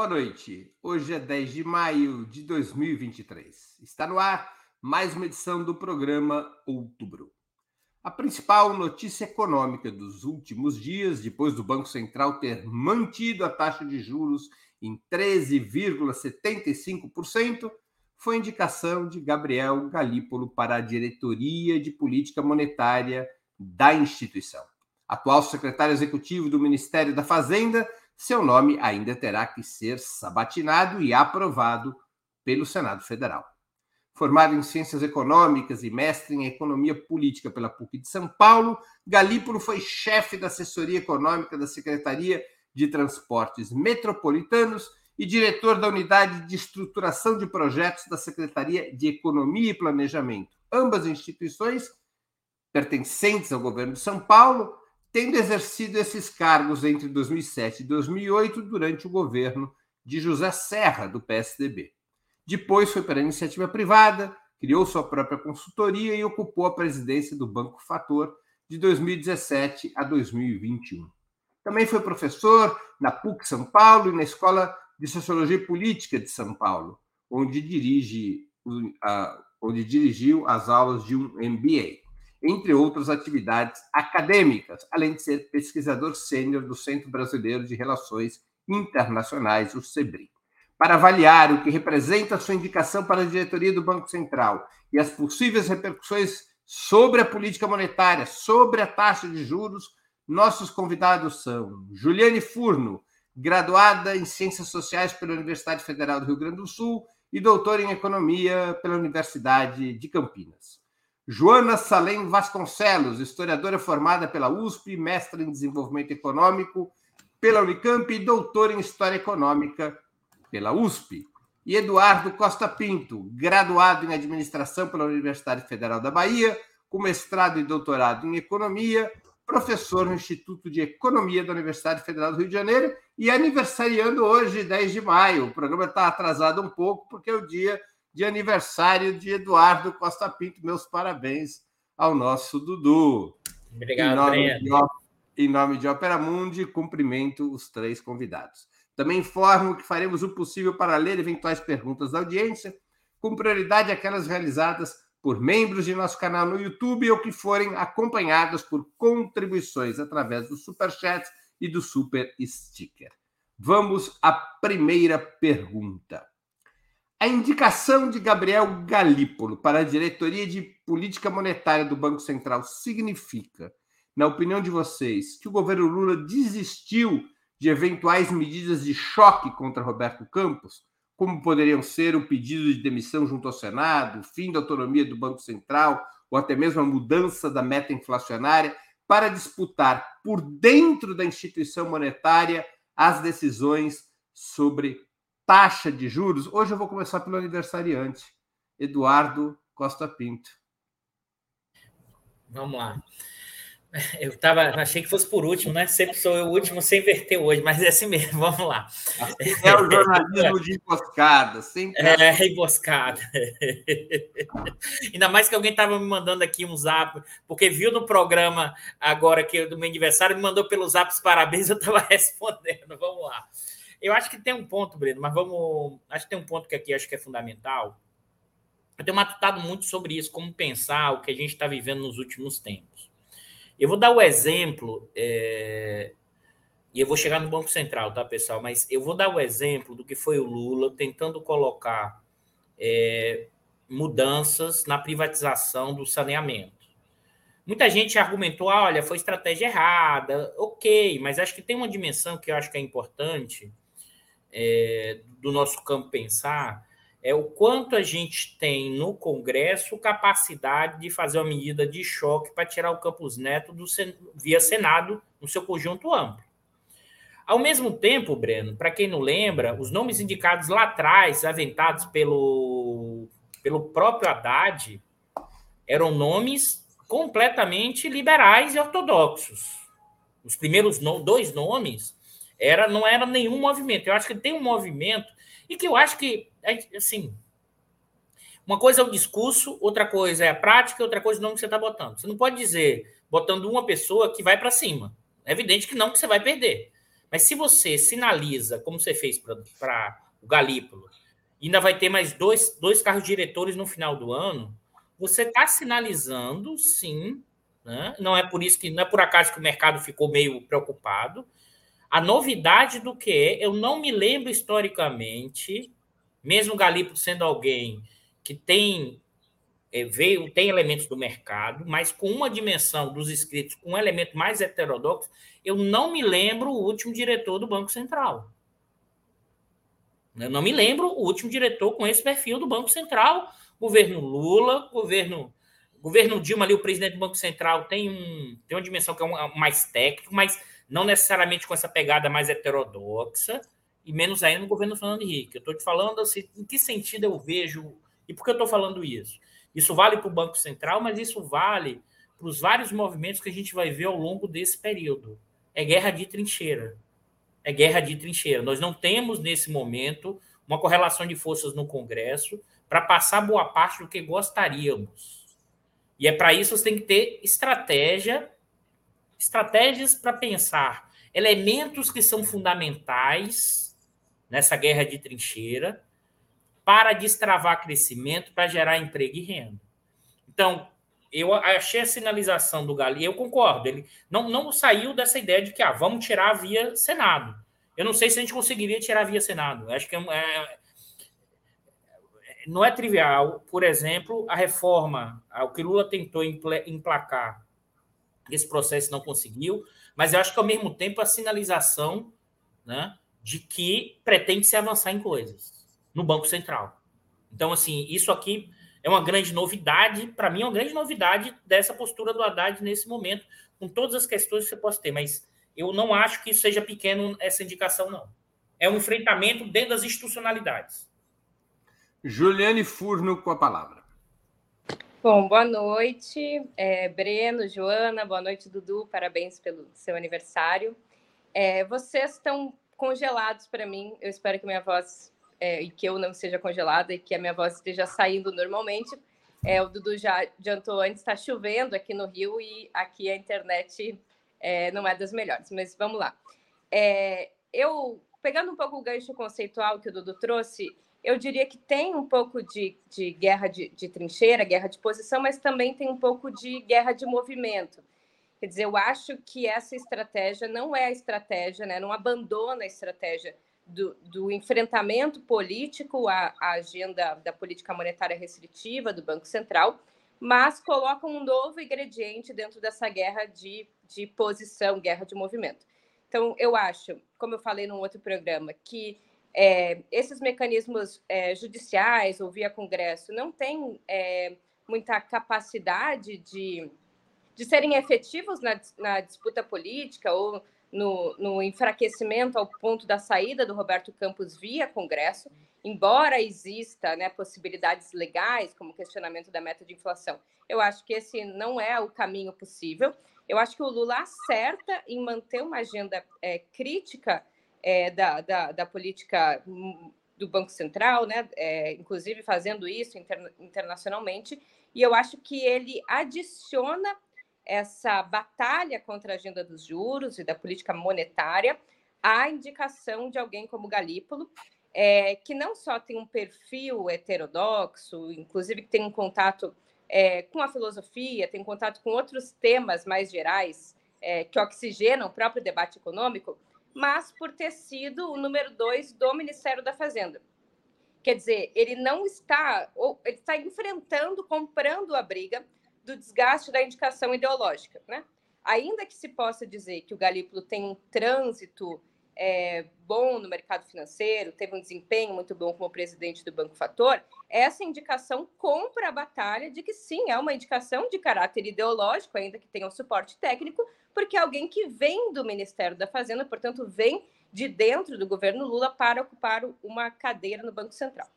Boa noite. Hoje é 10 de maio de 2023. Está no ar mais uma edição do programa Outubro. A principal notícia econômica dos últimos dias, depois do Banco Central ter mantido a taxa de juros em 13,75%, foi a indicação de Gabriel Galípolo para a diretoria de política monetária da instituição. Atual secretário executivo do Ministério da Fazenda seu nome ainda terá que ser sabatinado e aprovado pelo Senado Federal. Formado em Ciências Econômicas e mestre em Economia Política pela PUC de São Paulo, Galípolo foi chefe da assessoria econômica da Secretaria de Transportes Metropolitanos e diretor da Unidade de Estruturação de Projetos da Secretaria de Economia e Planejamento. Ambas instituições pertencentes ao governo de São Paulo tendo exercido esses cargos entre 2007 e 2008 durante o governo de José Serra, do PSDB. Depois foi para a iniciativa privada, criou sua própria consultoria e ocupou a presidência do Banco Fator de 2017 a 2021. Também foi professor na PUC São Paulo e na Escola de Sociologia e Política de São Paulo, onde, dirige, onde dirigiu as aulas de um MBA entre outras atividades acadêmicas, além de ser pesquisador sênior do Centro Brasileiro de Relações Internacionais, o CEBRI. Para avaliar o que representa a sua indicação para a diretoria do Banco Central e as possíveis repercussões sobre a política monetária, sobre a taxa de juros, nossos convidados são Juliane Furno, graduada em Ciências Sociais pela Universidade Federal do Rio Grande do Sul e doutora em Economia pela Universidade de Campinas. Joana Salem Vasconcelos, historiadora formada pela USP, mestra em desenvolvimento econômico pela Unicamp e doutora em História Econômica pela USP. E Eduardo Costa Pinto, graduado em administração pela Universidade Federal da Bahia, com mestrado e doutorado em economia, professor no Instituto de Economia da Universidade Federal do Rio de Janeiro e aniversariando hoje, 10 de maio. O programa está atrasado um pouco porque é o dia de aniversário de Eduardo Costa Pinto. Meus parabéns ao nosso Dudu. Obrigado, em nome, de, em nome de Opera Mundi, cumprimento os três convidados. Também informo que faremos o possível para ler eventuais perguntas da audiência, com prioridade aquelas realizadas por membros de nosso canal no YouTube ou que forem acompanhadas por contribuições através do Super Chat e do Super Sticker. Vamos à primeira pergunta. A indicação de Gabriel Galípolo para a diretoria de política monetária do Banco Central significa, na opinião de vocês, que o governo Lula desistiu de eventuais medidas de choque contra Roberto Campos, como poderiam ser o pedido de demissão junto ao Senado, o fim da autonomia do Banco Central ou até mesmo a mudança da meta inflacionária, para disputar por dentro da instituição monetária as decisões sobre taxa de juros. Hoje eu vou começar pelo aniversariante, Eduardo Costa Pinto. Vamos lá. Eu tava, achei que fosse por último, né? Sempre sou eu o último sem inverter hoje, mas é assim mesmo, vamos lá. Assim é o jornalismo de emboscada, sempre. É, é emboscada. Ainda mais que alguém estava me mandando aqui um zap, porque viu no programa agora que do meu aniversário, me mandou pelo zap os parabéns, eu estava respondendo. Vamos lá. Eu acho que tem um ponto, Breno, mas vamos. Acho que tem um ponto que aqui acho que é fundamental. Eu tenho matutado muito sobre isso, como pensar o que a gente está vivendo nos últimos tempos. Eu vou dar o exemplo, é... e eu vou chegar no Banco Central, tá, pessoal? Mas eu vou dar o exemplo do que foi o Lula tentando colocar é... mudanças na privatização do saneamento. Muita gente argumentou, ah, olha, foi estratégia errada, ok, mas acho que tem uma dimensão que eu acho que é importante, é, do nosso campo pensar é o quanto a gente tem no Congresso capacidade de fazer uma medida de choque para tirar o Campos Neto do, via Senado no seu conjunto amplo. Ao mesmo tempo, Breno, para quem não lembra, os nomes indicados lá atrás, aventados pelo, pelo próprio Haddad, eram nomes completamente liberais e ortodoxos. Os primeiros no, dois nomes era, não era nenhum movimento. Eu acho que tem um movimento e que eu acho que, é, assim, uma coisa é o discurso, outra coisa é a prática, outra coisa é o nome que você está botando. Você não pode dizer, botando uma pessoa que vai para cima. É evidente que não, que você vai perder. Mas se você sinaliza, como você fez para o Galípolo, ainda vai ter mais dois, dois carros diretores no final do ano, você está sinalizando, sim, né? não é por isso que não é por acaso que o mercado ficou meio preocupado. A novidade do que é, eu não me lembro historicamente, mesmo o Galípolo sendo alguém que tem é, veio tem elementos do mercado, mas com uma dimensão dos inscritos, com um elemento mais heterodoxo, eu não me lembro o último diretor do Banco Central. Eu não me lembro o último diretor com esse perfil do Banco Central. Governo Lula, governo governo Dilma ali, o presidente do Banco Central tem, um, tem uma dimensão que é um, mais técnico, mas não necessariamente com essa pegada mais heterodoxa, e menos ainda no governo Fernando Henrique. Eu estou te falando assim, em que sentido eu vejo, e por que eu estou falando isso? Isso vale para o Banco Central, mas isso vale para os vários movimentos que a gente vai ver ao longo desse período. É guerra de trincheira. É guerra de trincheira. Nós não temos, nesse momento, uma correlação de forças no Congresso para passar boa parte do que gostaríamos. E é para isso que você tem que ter estratégia, estratégias para pensar elementos que são fundamentais nessa guerra de trincheira para destravar crescimento, para gerar emprego e renda. Então, eu achei a sinalização do Gali, eu concordo, ele não, não saiu dessa ideia de que ah, vamos tirar via Senado. Eu não sei se a gente conseguiria tirar via Senado. Acho que é, é, não é trivial, por exemplo, a reforma, o que Lula tentou emplacar, esse processo não conseguiu, mas eu acho que ao mesmo tempo a sinalização né, de que pretende se avançar em coisas no Banco Central. Então, assim, isso aqui é uma grande novidade, para mim é uma grande novidade dessa postura do Haddad nesse momento, com todas as questões que você possa ter, mas eu não acho que seja pequeno essa indicação, não. É um enfrentamento dentro das institucionalidades. Juliane Furno com a palavra. Bom, boa noite, é, Breno, Joana, boa noite, Dudu, parabéns pelo seu aniversário. É, vocês estão congelados para mim, eu espero que minha voz é, e que eu não seja congelada e que a minha voz esteja saindo normalmente. É, o Dudu já adiantou antes, está chovendo aqui no Rio e aqui a internet é, não é das melhores, mas vamos lá. É, eu, pegando um pouco o gancho conceitual que o Dudu trouxe, eu diria que tem um pouco de, de guerra de, de trincheira, guerra de posição, mas também tem um pouco de guerra de movimento. Quer dizer, eu acho que essa estratégia não é a estratégia, né? não abandona a estratégia do, do enfrentamento político à, à, agenda da política monetária restritiva do Banco Central, mas coloca um novo ingrediente dentro dessa guerra de, de posição, guerra de movimento. Então, eu acho, como eu falei num outro programa, que é, esses mecanismos é, judiciais ou via Congresso não têm é, muita capacidade de, de serem efetivos na, na disputa política ou no, no, enfraquecimento ao ponto da saída do Roberto Campos via Congresso, embora exista né, possibilidades legais, como questionamento da meta de inflação. Eu acho que esse não é o caminho possível. Eu acho que o Lula acerta em manter uma agenda é, crítica é, da, da, da, política do Banco Central, né, é, inclusive fazendo isso interna internacionalmente, e eu acho que ele adiciona essa batalha contra a agenda dos juros e da política monetária a indicação de alguém como Galípolo, é, que não só tem um perfil heterodoxo, inclusive que tem um contato é, com a filosofia, tem um contato com outros temas mais gerais é, que oxigenam o próprio debate econômico, mas por ter sido o número dois do Ministério da Fazenda. Quer dizer, ele não está, ele está enfrentando, comprando a briga do desgaste da indicação ideológica. Né? Ainda que se possa dizer que o Galípolo tem um trânsito é, bom no mercado financeiro, teve um desempenho muito bom como presidente do Banco Fator, essa indicação compra a batalha de que sim, é uma indicação de caráter ideológico, ainda que tenha um suporte técnico, porque é alguém que vem do Ministério da Fazenda, portanto, vem de dentro do governo Lula para ocupar uma cadeira no Banco Central.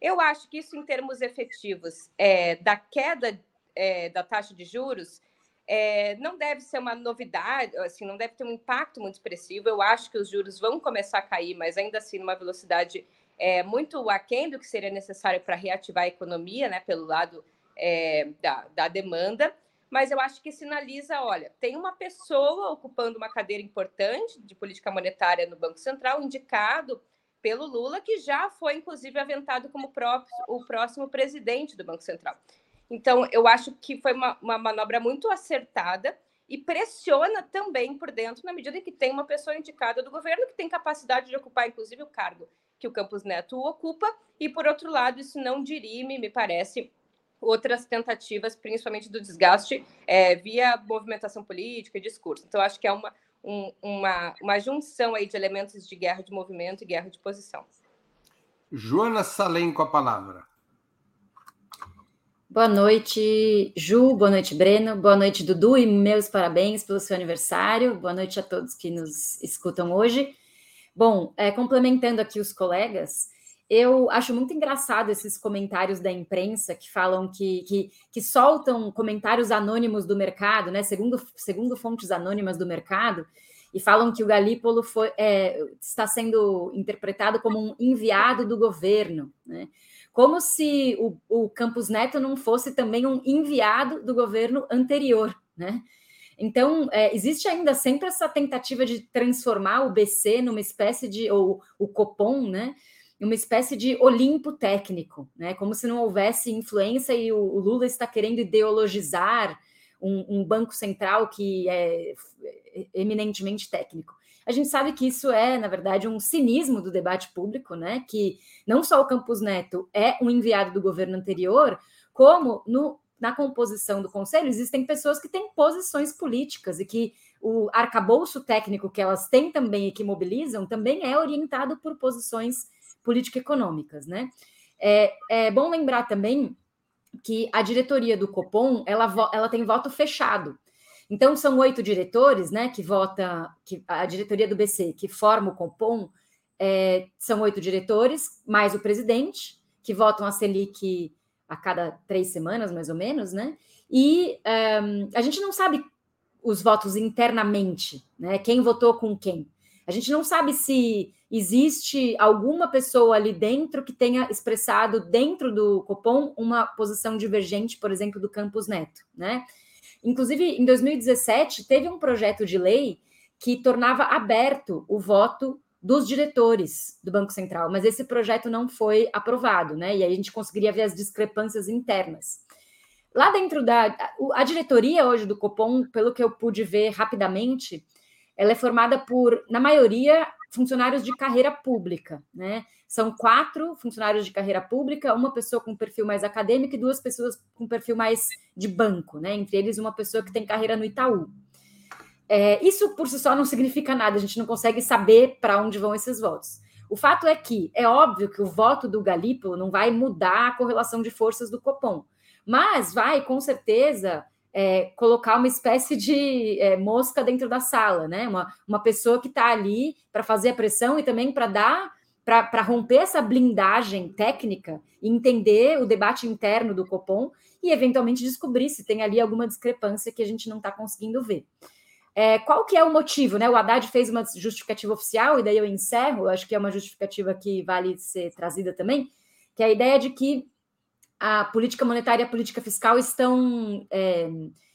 Eu acho que isso, em termos efetivos, é, da queda é, da taxa de juros é, não deve ser uma novidade, assim, não deve ter um impacto muito expressivo. Eu acho que os juros vão começar a cair, mas ainda assim numa velocidade é, muito aquém do que seria necessário para reativar a economia, né, pelo lado é, da, da demanda. mas eu acho que sinaliza, olha, tem uma pessoa ocupando uma cadeira importante de política monetária no Banco Central, indicado pelo Lula, que já foi, inclusive, aventado como próprio, o próximo presidente do Banco Central. Então, eu acho que foi uma, uma manobra muito acertada e pressiona também por dentro, na medida em que tem uma pessoa indicada do governo que tem capacidade de ocupar, inclusive, o cargo que o Campos Neto ocupa, e, por outro lado, isso não dirime, me parece, outras tentativas, principalmente do desgaste é, via movimentação política e discurso. Então, acho que é uma, um, uma, uma junção aí de elementos de guerra de movimento e guerra de posição. Joana Salem com a palavra. Boa noite, Ju. Boa noite, Breno. Boa noite, Dudu. E meus parabéns pelo seu aniversário. Boa noite a todos que nos escutam hoje. Bom, é, complementando aqui os colegas, eu acho muito engraçado esses comentários da imprensa que falam que, que, que soltam comentários anônimos do mercado, né? Segundo, segundo fontes anônimas do mercado, e falam que o Galípolo foi, é, está sendo interpretado como um enviado do governo, né? Como se o, o Campos Neto não fosse também um enviado do governo anterior, né? Então, é, existe ainda sempre essa tentativa de transformar o BC numa espécie de, ou o Copom, né? Uma espécie de Olimpo técnico, né? Como se não houvesse influência e o, o Lula está querendo ideologizar um, um banco central que é eminentemente técnico. A gente sabe que isso é, na verdade, um cinismo do debate público, né? Que não só o Campos Neto é um enviado do governo anterior, como no, na composição do conselho existem pessoas que têm posições políticas e que o arcabouço técnico que elas têm também e que mobilizam também é orientado por posições político-econômicas, né? É, é bom lembrar também que a diretoria do Copom ela, ela tem voto fechado. Então, são oito diretores, né, que vota, que a diretoria do BC, que forma o Compom, é, são oito diretores, mais o presidente, que votam a Selic a cada três semanas, mais ou menos, né? E um, a gente não sabe os votos internamente, né? Quem votou com quem. A gente não sabe se existe alguma pessoa ali dentro que tenha expressado dentro do Copom uma posição divergente, por exemplo, do Campos Neto, né? Inclusive, em 2017, teve um projeto de lei que tornava aberto o voto dos diretores do Banco Central, mas esse projeto não foi aprovado, né? E aí a gente conseguiria ver as discrepâncias internas. Lá dentro da a diretoria hoje do Copom, pelo que eu pude ver rapidamente, ela é formada por, na maioria, funcionários de carreira pública, né? São quatro funcionários de carreira pública, uma pessoa com perfil mais acadêmico e duas pessoas com perfil mais de banco, né? Entre eles, uma pessoa que tem carreira no Itaú. É, isso por si só não significa nada, a gente não consegue saber para onde vão esses votos. O fato é que é óbvio que o voto do Galípolo não vai mudar a correlação de forças do Copom, mas vai, com certeza, é, colocar uma espécie de é, mosca dentro da sala, né? Uma, uma pessoa que está ali para fazer a pressão e também para dar para romper essa blindagem técnica e entender o debate interno do Copom e eventualmente descobrir se tem ali alguma discrepância que a gente não está conseguindo ver. É, qual que é o motivo? Né? O Haddad fez uma justificativa oficial, e daí eu encerro, acho que é uma justificativa que vale ser trazida também, que é a ideia de que a política monetária e a política fiscal estão, é,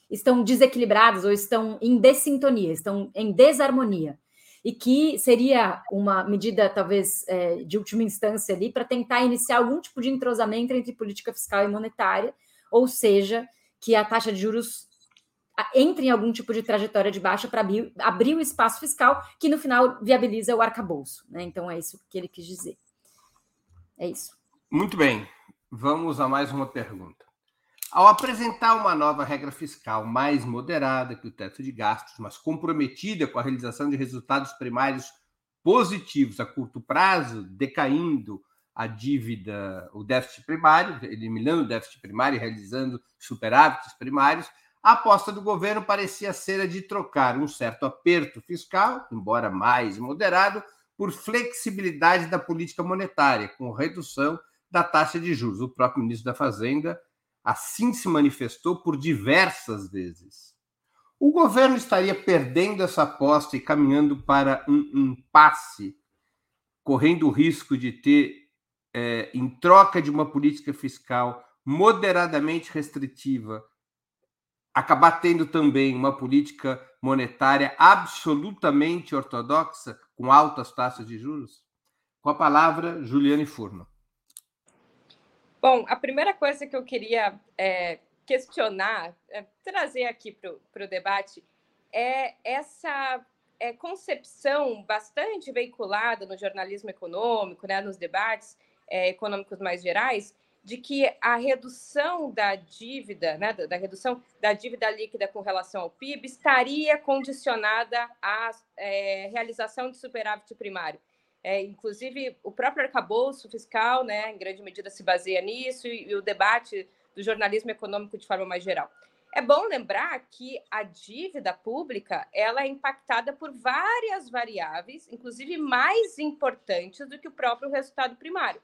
estão desequilibradas ou estão em dessintonia, estão em desarmonia e que seria uma medida, talvez, é, de última instância ali, para tentar iniciar algum tipo de entrosamento entre política fiscal e monetária, ou seja, que a taxa de juros entre em algum tipo de trajetória de baixa para abrir, abrir, o espaço fiscal, que no final viabiliza o arcabouço. Né? Então é isso que ele quis dizer. É isso. Muito bem. Vamos a mais uma pergunta. Ao apresentar uma nova regra fiscal mais moderada que o teto de gastos, mas comprometida com a realização de resultados primários positivos a curto prazo, decaindo a dívida, o déficit primário, eliminando o déficit primário e realizando superávites primários, a aposta do governo parecia ser a de trocar um certo aperto fiscal, embora mais moderado, por flexibilidade da política monetária, com redução da taxa de juros. O próprio ministro da Fazenda assim se manifestou por diversas vezes. O governo estaria perdendo essa aposta e caminhando para um impasse, correndo o risco de ter, é, em troca de uma política fiscal moderadamente restritiva, acabar tendo também uma política monetária absolutamente ortodoxa, com altas taxas de juros? Com a palavra, Juliane Furno. Bom, a primeira coisa que eu queria é, questionar, é, trazer aqui para o debate, é essa é, concepção bastante veiculada no jornalismo econômico, né, nos debates é, econômicos mais gerais, de que a redução da dívida, né, da, da, redução da dívida líquida com relação ao PIB estaria condicionada à é, realização de superávit primário. É, inclusive, o próprio arcabouço fiscal, né, em grande medida, se baseia nisso, e, e o debate do jornalismo econômico de forma mais geral. É bom lembrar que a dívida pública ela é impactada por várias variáveis, inclusive mais importantes do que o próprio resultado primário.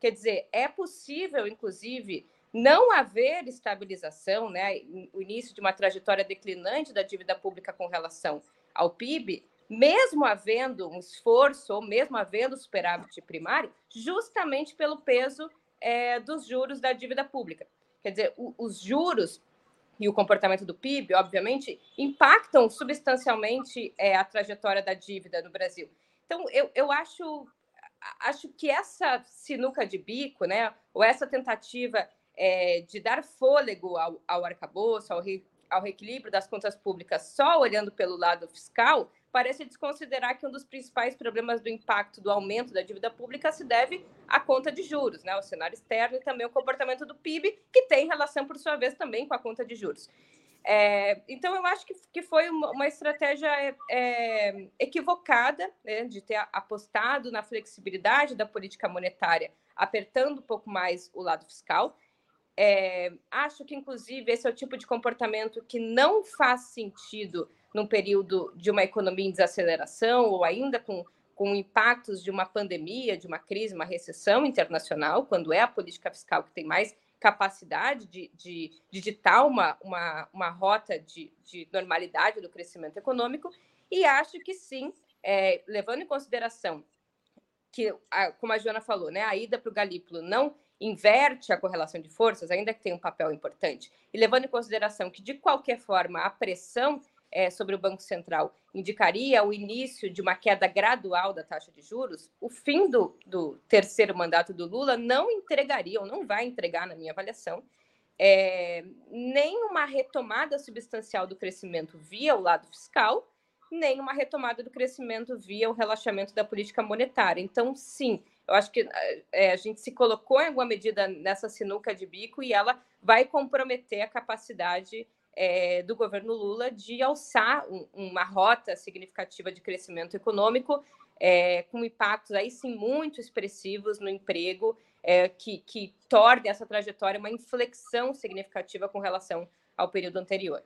Quer dizer, é possível, inclusive, não haver estabilização, né, o início de uma trajetória declinante da dívida pública com relação ao PIB, mesmo havendo um esforço, ou mesmo havendo superávit primário, justamente pelo peso é, dos juros da dívida pública. Quer dizer, o, os juros e o comportamento do PIB, obviamente, impactam substancialmente é, a trajetória da dívida no Brasil. Então, eu, eu acho acho que essa sinuca de bico, né, ou essa tentativa é, de dar fôlego ao, ao arcabouço, ao, re, ao reequilíbrio das contas públicas, só olhando pelo lado fiscal, parece desconsiderar que um dos principais problemas do impacto do aumento da dívida pública se deve à conta de juros, né, o cenário externo e também o comportamento do PIB, que tem relação, por sua vez, também com a conta de juros. É, então, eu acho que, que foi uma, uma estratégia é, é, equivocada né, de ter apostado na flexibilidade da política monetária, apertando um pouco mais o lado fiscal. É, acho que, inclusive, esse é o tipo de comportamento que não faz sentido num período de uma economia em desaceleração ou ainda com, com impactos de uma pandemia, de uma crise, uma recessão internacional, quando é a política fiscal que tem mais capacidade de, de, de ditar uma, uma, uma rota de, de normalidade do crescimento econômico, e acho que sim, é, levando em consideração que, como a Joana falou, né, a ida para o Galípolo não inverte a correlação de forças, ainda que tenha um papel importante, e levando em consideração que, de qualquer forma, a pressão é, sobre o Banco Central indicaria o início de uma queda gradual da taxa de juros, o fim do, do terceiro mandato do Lula não entregaria, ou não vai entregar, na minha avaliação, é, nem uma retomada substancial do crescimento via o lado fiscal, nem uma retomada do crescimento via o relaxamento da política monetária. Então, sim, eu acho que é, a gente se colocou em alguma medida nessa sinuca de bico e ela vai comprometer a capacidade é, do governo Lula de alçar um, uma rota significativa de crescimento econômico, é, com impactos aí sim muito expressivos no emprego, é, que, que torne essa trajetória uma inflexão significativa com relação ao período anterior.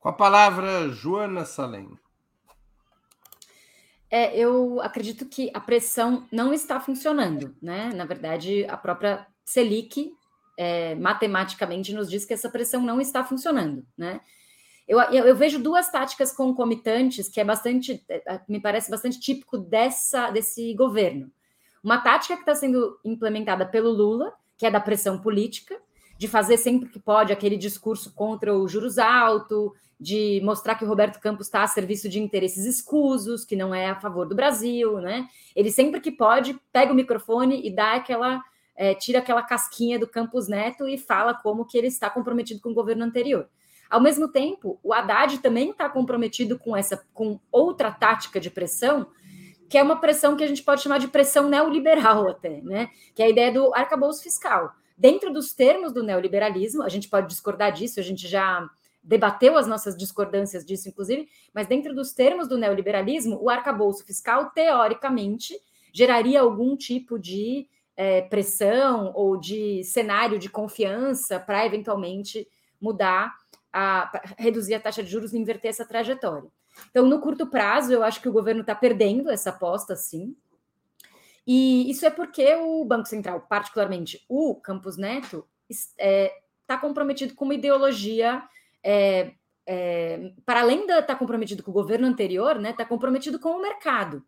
Com a palavra, Joana Salem. É, eu acredito que a pressão não está funcionando, né? Na verdade, a própria Selic é, matematicamente nos diz que essa pressão não está funcionando, né? Eu, eu, eu, vejo duas táticas concomitantes que é bastante, é, é, me parece bastante típico dessa desse governo. Uma tática que está sendo implementada pelo Lula, que é da pressão política, de fazer sempre que pode aquele discurso contra os juros altos, de mostrar que o Roberto Campos está a serviço de interesses escusos, que não é a favor do Brasil, né? Ele sempre que pode pega o microfone e dá aquela é, tira aquela casquinha do Campos Neto e fala como que ele está comprometido com o governo anterior. Ao mesmo tempo, o Haddad também está comprometido com essa, com outra tática de pressão, que é uma pressão que a gente pode chamar de pressão neoliberal até, né? Que é a ideia do arcabouço fiscal. Dentro dos termos do neoliberalismo, a gente pode discordar disso, a gente já debateu as nossas discordâncias disso, inclusive, mas dentro dos termos do neoliberalismo, o arcabouço fiscal, teoricamente, geraria algum tipo de é, pressão ou de cenário de confiança para eventualmente mudar, a, reduzir a taxa de juros e inverter essa trajetória. Então, no curto prazo, eu acho que o governo está perdendo essa aposta, sim. E isso é porque o Banco Central, particularmente o Campos Neto, está é, tá comprometido com uma ideologia. É, é, para além de estar tá comprometido com o governo anterior, né, está comprometido com o mercado.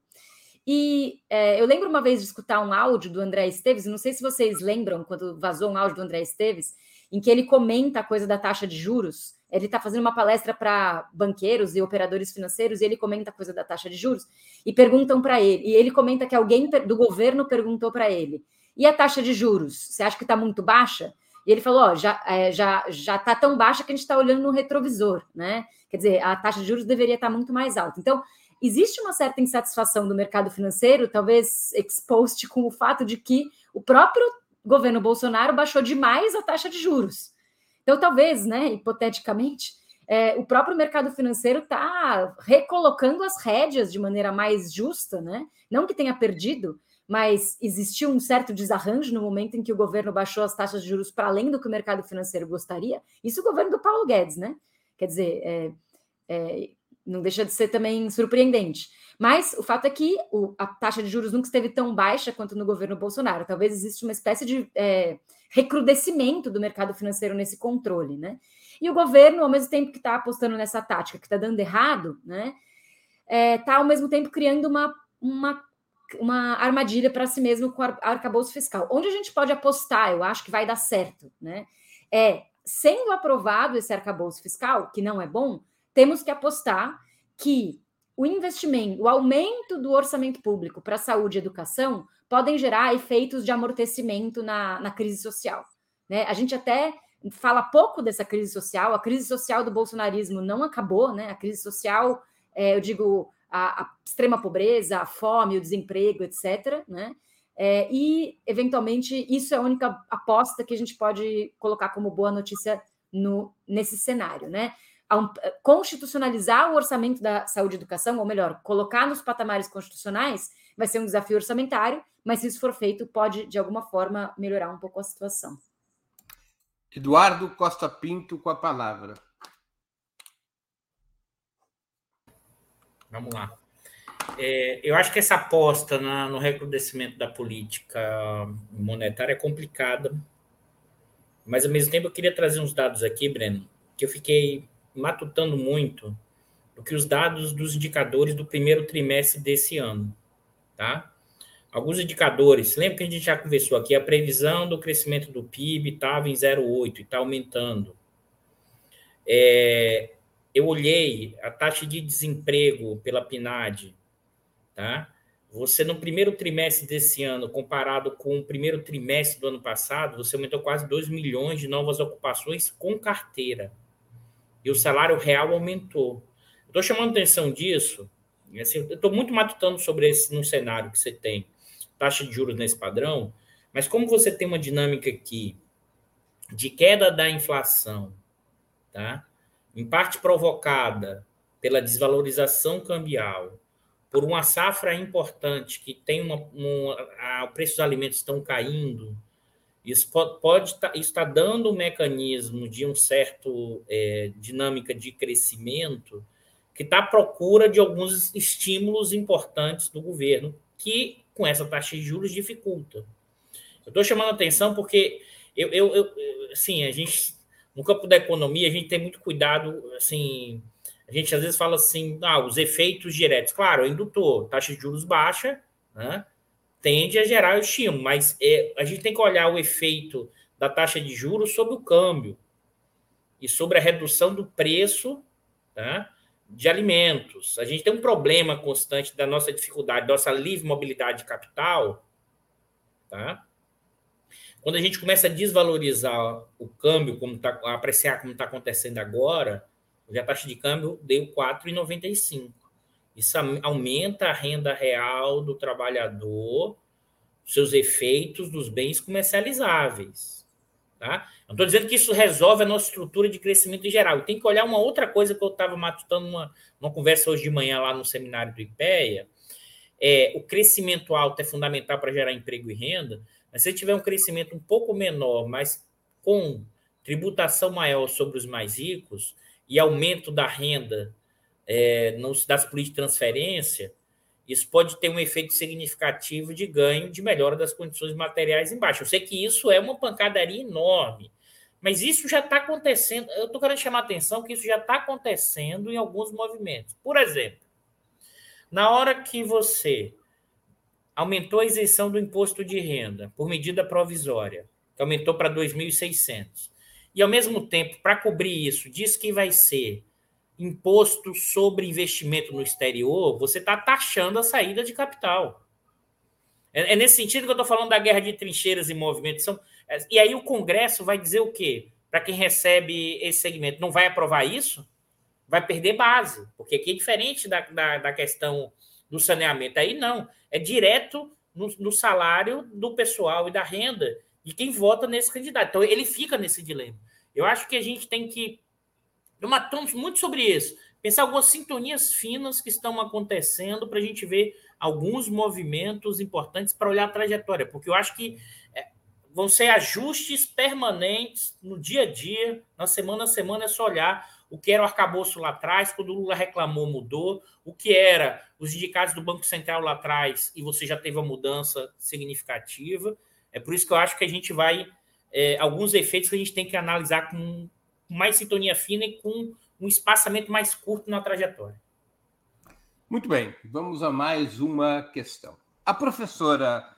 E é, eu lembro uma vez de escutar um áudio do André Esteves, não sei se vocês lembram quando vazou um áudio do André Esteves, em que ele comenta a coisa da taxa de juros. Ele está fazendo uma palestra para banqueiros e operadores financeiros e ele comenta a coisa da taxa de juros e perguntam para ele. E ele comenta que alguém do governo perguntou para ele: e a taxa de juros? Você acha que está muito baixa? E ele falou: ó, já é, já já está tão baixa que a gente está olhando no retrovisor, né? Quer dizer, a taxa de juros deveria estar tá muito mais alta. Então, existe uma certa insatisfação do mercado financeiro, talvez exposto com o fato de que o próprio governo Bolsonaro baixou demais a taxa de juros. Então, talvez, né, hipoteticamente, é, o próprio mercado financeiro está recolocando as rédeas de maneira mais justa, né? Não que tenha perdido, mas existiu um certo desarranjo no momento em que o governo baixou as taxas de juros para além do que o mercado financeiro gostaria. Isso o governo do Paulo Guedes, né? Quer dizer, é, é, não deixa de ser também surpreendente. Mas o fato é que o, a taxa de juros nunca esteve tão baixa quanto no governo Bolsonaro. Talvez exista uma espécie de é, recrudescimento do mercado financeiro nesse controle, né? E o governo, ao mesmo tempo que está apostando nessa tática que está dando errado, né? Está é, ao mesmo tempo criando uma, uma, uma armadilha para si mesmo com o arcabouço fiscal. Onde a gente pode apostar, eu acho que vai dar certo, né? É sendo aprovado esse arcabouço fiscal, que não é bom, temos que apostar que o investimento, o aumento do orçamento público para saúde e educação podem gerar efeitos de amortecimento na, na crise social. Né? A gente até fala pouco dessa crise social, a crise social do bolsonarismo não acabou, né? A crise social, é, eu digo, a, a, extrema pobreza, a fome, o desemprego, etc. Né? É, e, eventualmente, isso é a única aposta que a gente pode colocar como boa notícia no, nesse cenário. Né? Constitucionalizar o orçamento da saúde e educação, ou melhor, colocar nos patamares constitucionais, vai ser um desafio orçamentário, mas se isso for feito, pode, de alguma forma, melhorar um pouco a situação. Eduardo Costa Pinto com a palavra. Vamos lá. É, eu acho que essa aposta na, no recrudescimento da política monetária é complicada, mas ao mesmo tempo eu queria trazer uns dados aqui, Breno, que eu fiquei matutando muito do que os dados dos indicadores do primeiro trimestre desse ano, tá? Alguns indicadores, lembra que a gente já conversou aqui, a previsão do crescimento do PIB estava em 0,8 e está aumentando. É, eu olhei a taxa de desemprego pela PNAD, tá? Você, no primeiro trimestre desse ano, comparado com o primeiro trimestre do ano passado, você aumentou quase 2 milhões de novas ocupações com carteira e o salário real aumentou. Estou chamando atenção disso, assim, estou muito matutando sobre esse num cenário que você tem taxa de juros nesse padrão, mas como você tem uma dinâmica aqui de queda da inflação, tá? em parte provocada pela desvalorização cambial, por uma safra importante que tem uma, uma a, dos alimentos estão caindo, isso pode, pode tá, estar dando um mecanismo de um certo é, dinâmica de crescimento que está à procura de alguns estímulos importantes do governo, que com essa taxa de juros dificulta. Eu estou chamando atenção porque eu, eu, eu, assim, a gente no campo da economia a gente tem muito cuidado, assim, a gente às vezes fala assim, ah, os efeitos diretos. Claro, indutor, taxa de juros baixa, né? Tende a gerar o estímulo, mas é, a gente tem que olhar o efeito da taxa de juros sobre o câmbio e sobre a redução do preço tá, de alimentos. A gente tem um problema constante da nossa dificuldade, da nossa livre mobilidade de capital. Tá? Quando a gente começa a desvalorizar o câmbio, como tá, a apreciar como está acontecendo agora, a taxa de câmbio deu 4,95. Isso aumenta a renda real do trabalhador, seus efeitos dos bens comercializáveis. Tá? Não estou dizendo que isso resolve a nossa estrutura de crescimento em geral. Tem que olhar uma outra coisa que eu estava matutando numa, numa conversa hoje de manhã lá no seminário do IPEA. É, o crescimento alto é fundamental para gerar emprego e renda, mas se tiver um crescimento um pouco menor, mas com tributação maior sobre os mais ricos e aumento da renda é, nos, das políticas de transferência, isso pode ter um efeito significativo de ganho, de melhora das condições materiais embaixo. Eu sei que isso é uma pancadaria enorme, mas isso já está acontecendo. Eu estou querendo chamar a atenção que isso já está acontecendo em alguns movimentos. Por exemplo, na hora que você aumentou a isenção do imposto de renda por medida provisória, que aumentou para 2.600, e, ao mesmo tempo, para cobrir isso, diz que vai ser imposto sobre investimento no exterior, você está taxando a saída de capital. É, é, nesse sentido que eu estou falando da guerra de trincheiras e movimentação. É, e aí o Congresso vai dizer o quê? Para quem recebe esse segmento, não vai aprovar isso? Vai perder base, porque aqui é diferente da, da, da questão do saneamento. Aí não, é direto no, no, salário do pessoal e da renda de quem vota nesse candidato. Então ele fica nesse dilema. Eu acho que a gente tem que matamos muito sobre isso. Pensar algumas sintonias finas que estão acontecendo para a gente ver alguns movimentos importantes para olhar a trajetória, porque eu acho que é, vão ser ajustes permanentes no dia a dia, na semana a semana, é só olhar o que era o arcabouço lá atrás, quando o Lula reclamou, mudou, o que era os indicados do Banco Central lá atrás, e você já teve uma mudança significativa. É por isso que eu acho que a gente vai. É, alguns efeitos que a gente tem que analisar com mais sintonia fina e com um espaçamento mais curto na trajetória. Muito bem, vamos a mais uma questão. A professora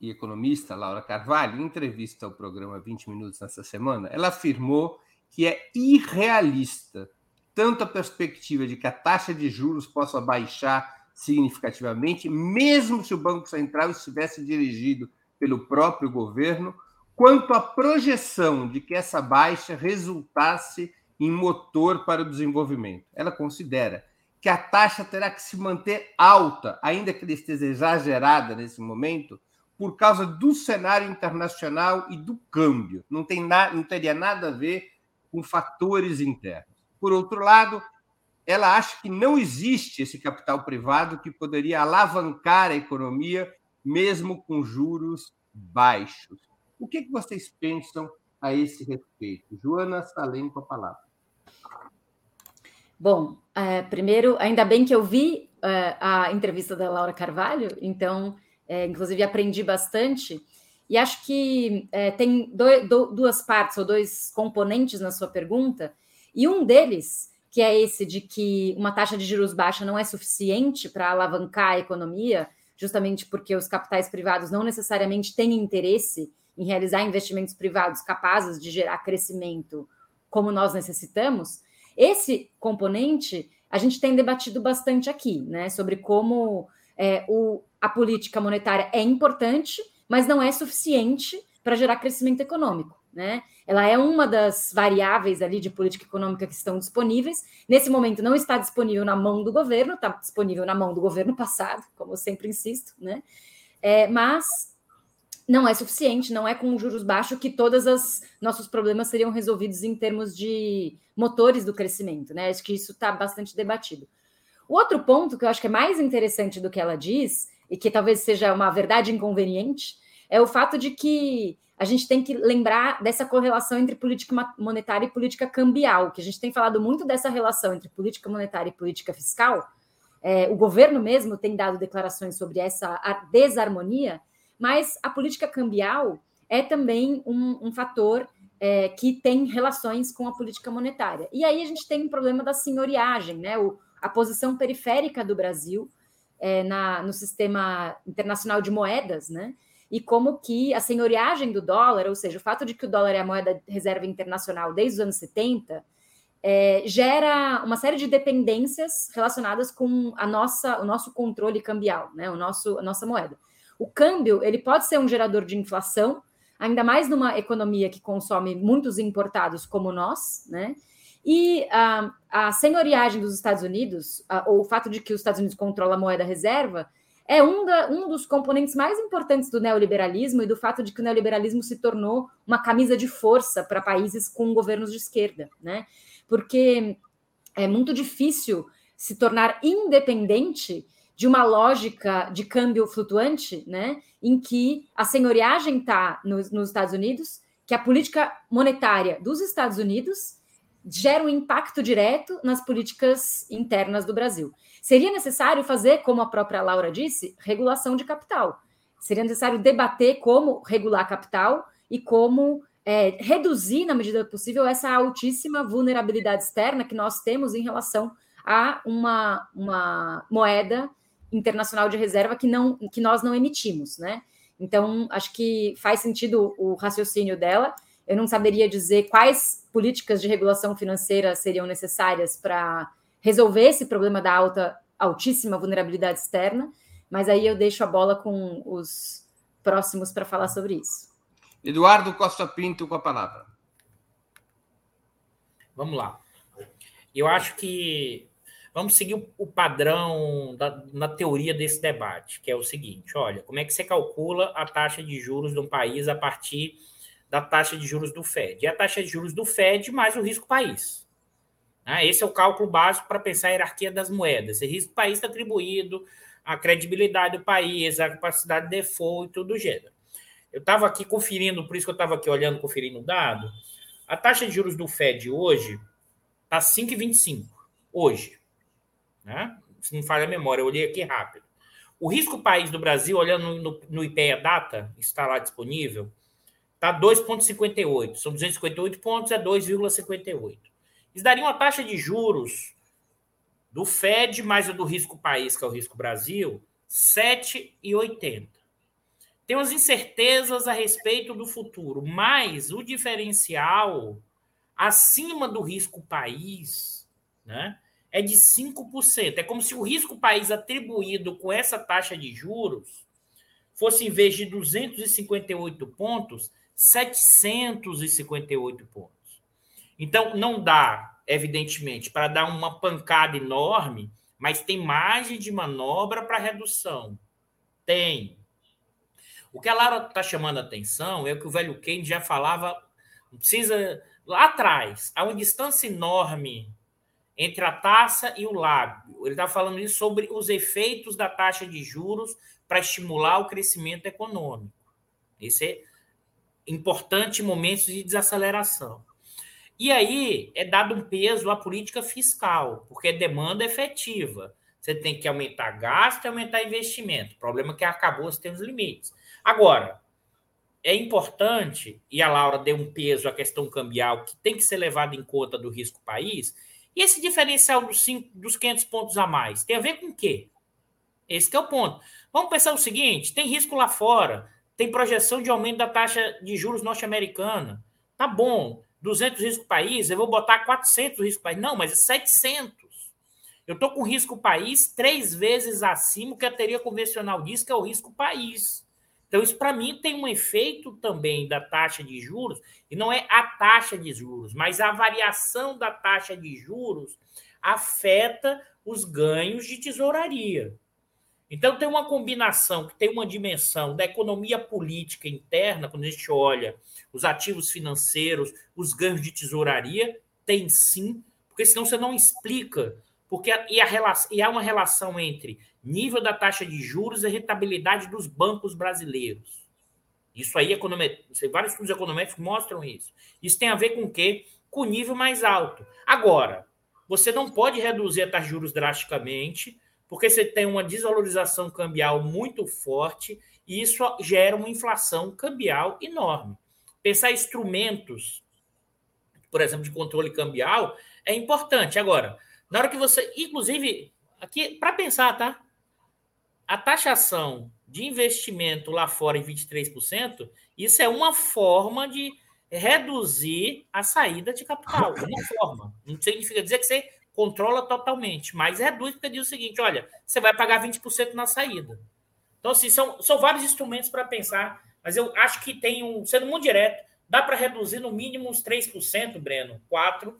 e economista Laura Carvalho, em entrevista ao programa 20 Minutos nessa semana, ela afirmou que é irrealista tanto a perspectiva de que a taxa de juros possa baixar significativamente, mesmo se o Banco Central estivesse dirigido pelo próprio governo, quanto à projeção de que essa baixa resultasse em motor para o desenvolvimento. Ela considera que a taxa terá que se manter alta, ainda que esteja exagerada nesse momento, por causa do cenário internacional e do câmbio. Não, tem na, não teria nada a ver com fatores internos. Por outro lado, ela acha que não existe esse capital privado que poderia alavancar a economia, mesmo com juros baixos. O que, que vocês pensam a esse respeito? Joana Salem com a palavra. Bom, é, primeiro, ainda bem que eu vi é, a entrevista da Laura Carvalho, então, é, inclusive, aprendi bastante. E acho que é, tem do, do, duas partes ou dois componentes na sua pergunta, e um deles, que é esse de que uma taxa de juros baixa não é suficiente para alavancar a economia, justamente porque os capitais privados não necessariamente têm interesse em realizar investimentos privados capazes de gerar crescimento como nós necessitamos, esse componente a gente tem debatido bastante aqui, né? Sobre como é, o, a política monetária é importante, mas não é suficiente para gerar crescimento econômico, né? Ela é uma das variáveis ali de política econômica que estão disponíveis. Nesse momento não está disponível na mão do governo, está disponível na mão do governo passado, como eu sempre insisto, né? É, mas não é suficiente, não é com juros baixos que todos os nossos problemas seriam resolvidos em termos de motores do crescimento, né? Acho que isso está bastante debatido. O outro ponto que eu acho que é mais interessante do que ela diz, e que talvez seja uma verdade inconveniente, é o fato de que a gente tem que lembrar dessa correlação entre política monetária e política cambial, que a gente tem falado muito dessa relação entre política monetária e política fiscal. É, o governo mesmo tem dado declarações sobre essa desarmonia, mas a política cambial é também um, um fator é, que tem relações com a política monetária. E aí a gente tem um problema da senhoriagem, né? O, a posição periférica do Brasil é, na, no sistema internacional de moedas, né? E como que a senhoriagem do dólar, ou seja, o fato de que o dólar é a moeda reserva internacional desde os anos 70, é, gera uma série de dependências relacionadas com a nossa, o nosso controle cambial, né? O nosso, a nossa moeda. O câmbio ele pode ser um gerador de inflação, ainda mais numa economia que consome muitos importados como nós, né? E a, a senhoriagem dos Estados Unidos, a, ou o fato de que os Estados Unidos controlam a moeda reserva, é um, da, um dos componentes mais importantes do neoliberalismo e do fato de que o neoliberalismo se tornou uma camisa de força para países com governos de esquerda, né? Porque é muito difícil se tornar independente de uma lógica de câmbio flutuante, né, em que a senhoriagem está nos, nos Estados Unidos, que a política monetária dos Estados Unidos gera um impacto direto nas políticas internas do Brasil. Seria necessário fazer, como a própria Laura disse, regulação de capital. Seria necessário debater como regular capital e como é, reduzir, na medida possível, essa altíssima vulnerabilidade externa que nós temos em relação a uma, uma moeda internacional de reserva que, não, que nós não emitimos, né? Então, acho que faz sentido o raciocínio dela eu não saberia dizer quais políticas de regulação financeira seriam necessárias para resolver esse problema da alta, altíssima vulnerabilidade externa, mas aí eu deixo a bola com os próximos para falar sobre isso. Eduardo Costa Pinto com a palavra. Vamos lá. Eu acho que vamos seguir o padrão da, na teoria desse debate, que é o seguinte: olha, como é que você calcula a taxa de juros de um país a partir da taxa de juros do Fed? E a taxa de juros do Fed mais o risco país. Né? Esse é o cálculo básico para pensar a hierarquia das moedas. Esse risco país está atribuído à credibilidade do país, à capacidade de default e tudo do gênero. Eu estava aqui conferindo, por isso que eu estava aqui olhando, conferindo o dado. A taxa de juros do Fed hoje está 5,25. Hoje. Né? Se não falha a memória, eu olhei aqui rápido. O risco país do Brasil, olhando no, no IPEA Data, está lá disponível, está 2,58. São 258 pontos, é 2,58. Isso daria uma taxa de juros do Fed mais o do risco país, que é o risco Brasil, 7,80 tem umas incertezas a respeito do futuro, mas o diferencial acima do risco país né, é de 5%. É como se o risco país atribuído com essa taxa de juros fosse, em vez de 258 pontos, 758 pontos. Então, não dá, evidentemente, para dar uma pancada enorme, mas tem margem de manobra para redução. Tem. O que a Lara está chamando a atenção é o que o velho Keynes já falava, precisa lá atrás, há uma distância enorme entre a taxa e o lábio. Ele está falando isso sobre os efeitos da taxa de juros para estimular o crescimento econômico. Esse é importante momentos de desaceleração. E aí é dado um peso à política fiscal, porque é demanda efetiva. Você tem que aumentar gasto e aumentar investimento. O problema é que acabou, você tem os limites. Agora, é importante, e a Laura deu um peso à questão cambial que tem que ser levado em conta do risco país, e esse diferencial dos, cinco, dos 500 pontos a mais tem a ver com o quê? Esse é o ponto. Vamos pensar o seguinte: tem risco lá fora, tem projeção de aumento da taxa de juros norte-americana. Tá bom, 200 risco país, eu vou botar 400 risco país. Não, mas é 700. Eu estou com risco país três vezes acima do que a teoria convencional diz, que é o risco país. Então, isso para mim tem um efeito também da taxa de juros, e não é a taxa de juros, mas a variação da taxa de juros afeta os ganhos de tesouraria. Então, tem uma combinação que tem uma dimensão da economia política interna, quando a gente olha os ativos financeiros, os ganhos de tesouraria, tem sim, porque senão você não explica. Porque e, a, e há uma relação entre nível da taxa de juros e rentabilidade dos bancos brasileiros. Isso aí, vários estudos econômicos mostram isso. Isso tem a ver com o quê? Com o nível mais alto. Agora, você não pode reduzir a taxa de juros drasticamente, porque você tem uma desvalorização cambial muito forte e isso gera uma inflação cambial enorme. Pensar instrumentos, por exemplo, de controle cambial é importante. Agora, na hora que você, inclusive, aqui para pensar, tá? a taxação de investimento lá fora em 23%, isso é uma forma de reduzir a saída de capital. Uma forma. Não significa dizer que você controla totalmente, mas reduz porque diz o seguinte: olha, você vai pagar 20% na saída. Então, assim, são, são vários instrumentos para pensar, mas eu acho que tem um, sendo muito direto, dá para reduzir no mínimo uns 3%, Breno, 4%,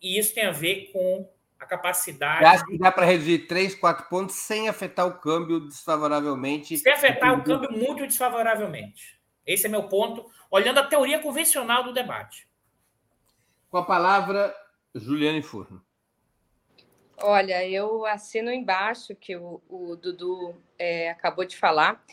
e isso tem a ver com a capacidade. Eu acho que dá para reduzir 3, 4 pontos sem afetar o câmbio desfavoravelmente. Sem afetar o câmbio muito desfavoravelmente. Esse é meu ponto, olhando a teoria convencional do debate. Com a palavra, Juliane Furno. Olha, eu assino embaixo que o, o Dudu é, acabou de falar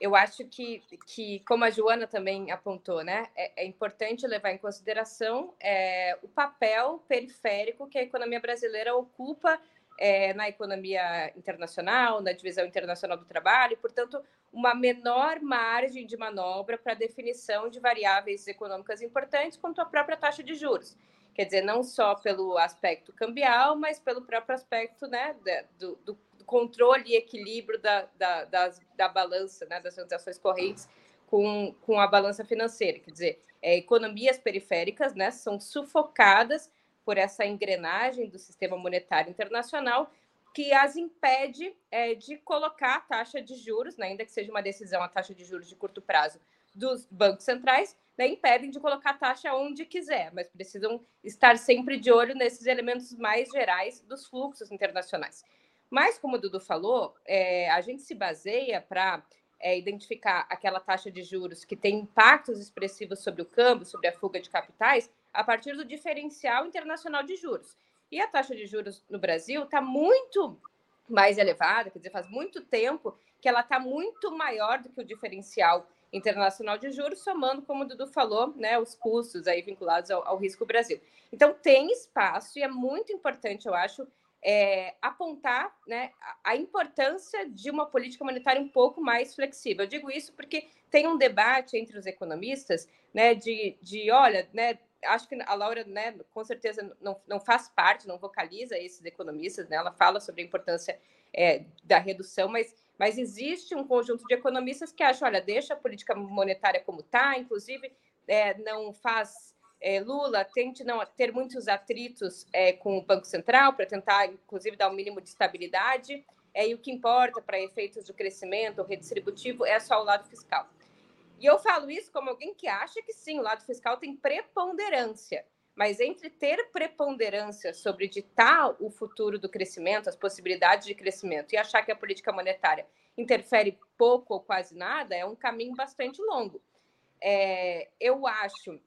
eu acho que, que, como a Joana também apontou, né, é, é importante levar em consideração é, o papel periférico que a economia brasileira ocupa é, na economia internacional, na divisão internacional do trabalho, e, portanto, uma menor margem de manobra para definição de variáveis econômicas importantes, quanto a própria taxa de juros. Quer dizer, não só pelo aspecto cambial, mas pelo próprio aspecto né, do, do controle e equilíbrio da, da, da balança, né, das transações correntes com, com a balança financeira. Quer dizer, é, economias periféricas né, são sufocadas por essa engrenagem do sistema monetário internacional que as impede é, de colocar a taxa de juros, né, ainda que seja uma decisão, a taxa de juros de curto prazo dos bancos centrais, né, impedem de colocar a taxa onde quiser, mas precisam estar sempre de olho nesses elementos mais gerais dos fluxos internacionais. Mas, como o Dudu falou, é, a gente se baseia para é, identificar aquela taxa de juros que tem impactos expressivos sobre o câmbio, sobre a fuga de capitais, a partir do diferencial internacional de juros. E a taxa de juros no Brasil está muito mais elevada, quer dizer, faz muito tempo que ela está muito maior do que o diferencial internacional de juros, somando, como o Dudu falou, né, os custos aí vinculados ao, ao risco Brasil. Então, tem espaço e é muito importante, eu acho, é, apontar né, a importância de uma política monetária um pouco mais flexível. Eu digo isso porque tem um debate entre os economistas né, de, de olha, né, acho que a Laura, né, com certeza não, não faz parte, não vocaliza esses economistas, né, ela fala sobre a importância é, da redução, mas, mas existe um conjunto de economistas que acham, olha, deixa a política monetária como está, inclusive é, não faz é, Lula tente não ter muitos atritos é, com o Banco Central para tentar, inclusive, dar um mínimo de estabilidade. É, e o que importa para efeitos de crescimento redistributivo é só o lado fiscal. E eu falo isso como alguém que acha que sim, o lado fiscal tem preponderância. Mas entre ter preponderância sobre ditar o futuro do crescimento, as possibilidades de crescimento, e achar que a política monetária interfere pouco ou quase nada, é um caminho bastante longo. É, eu acho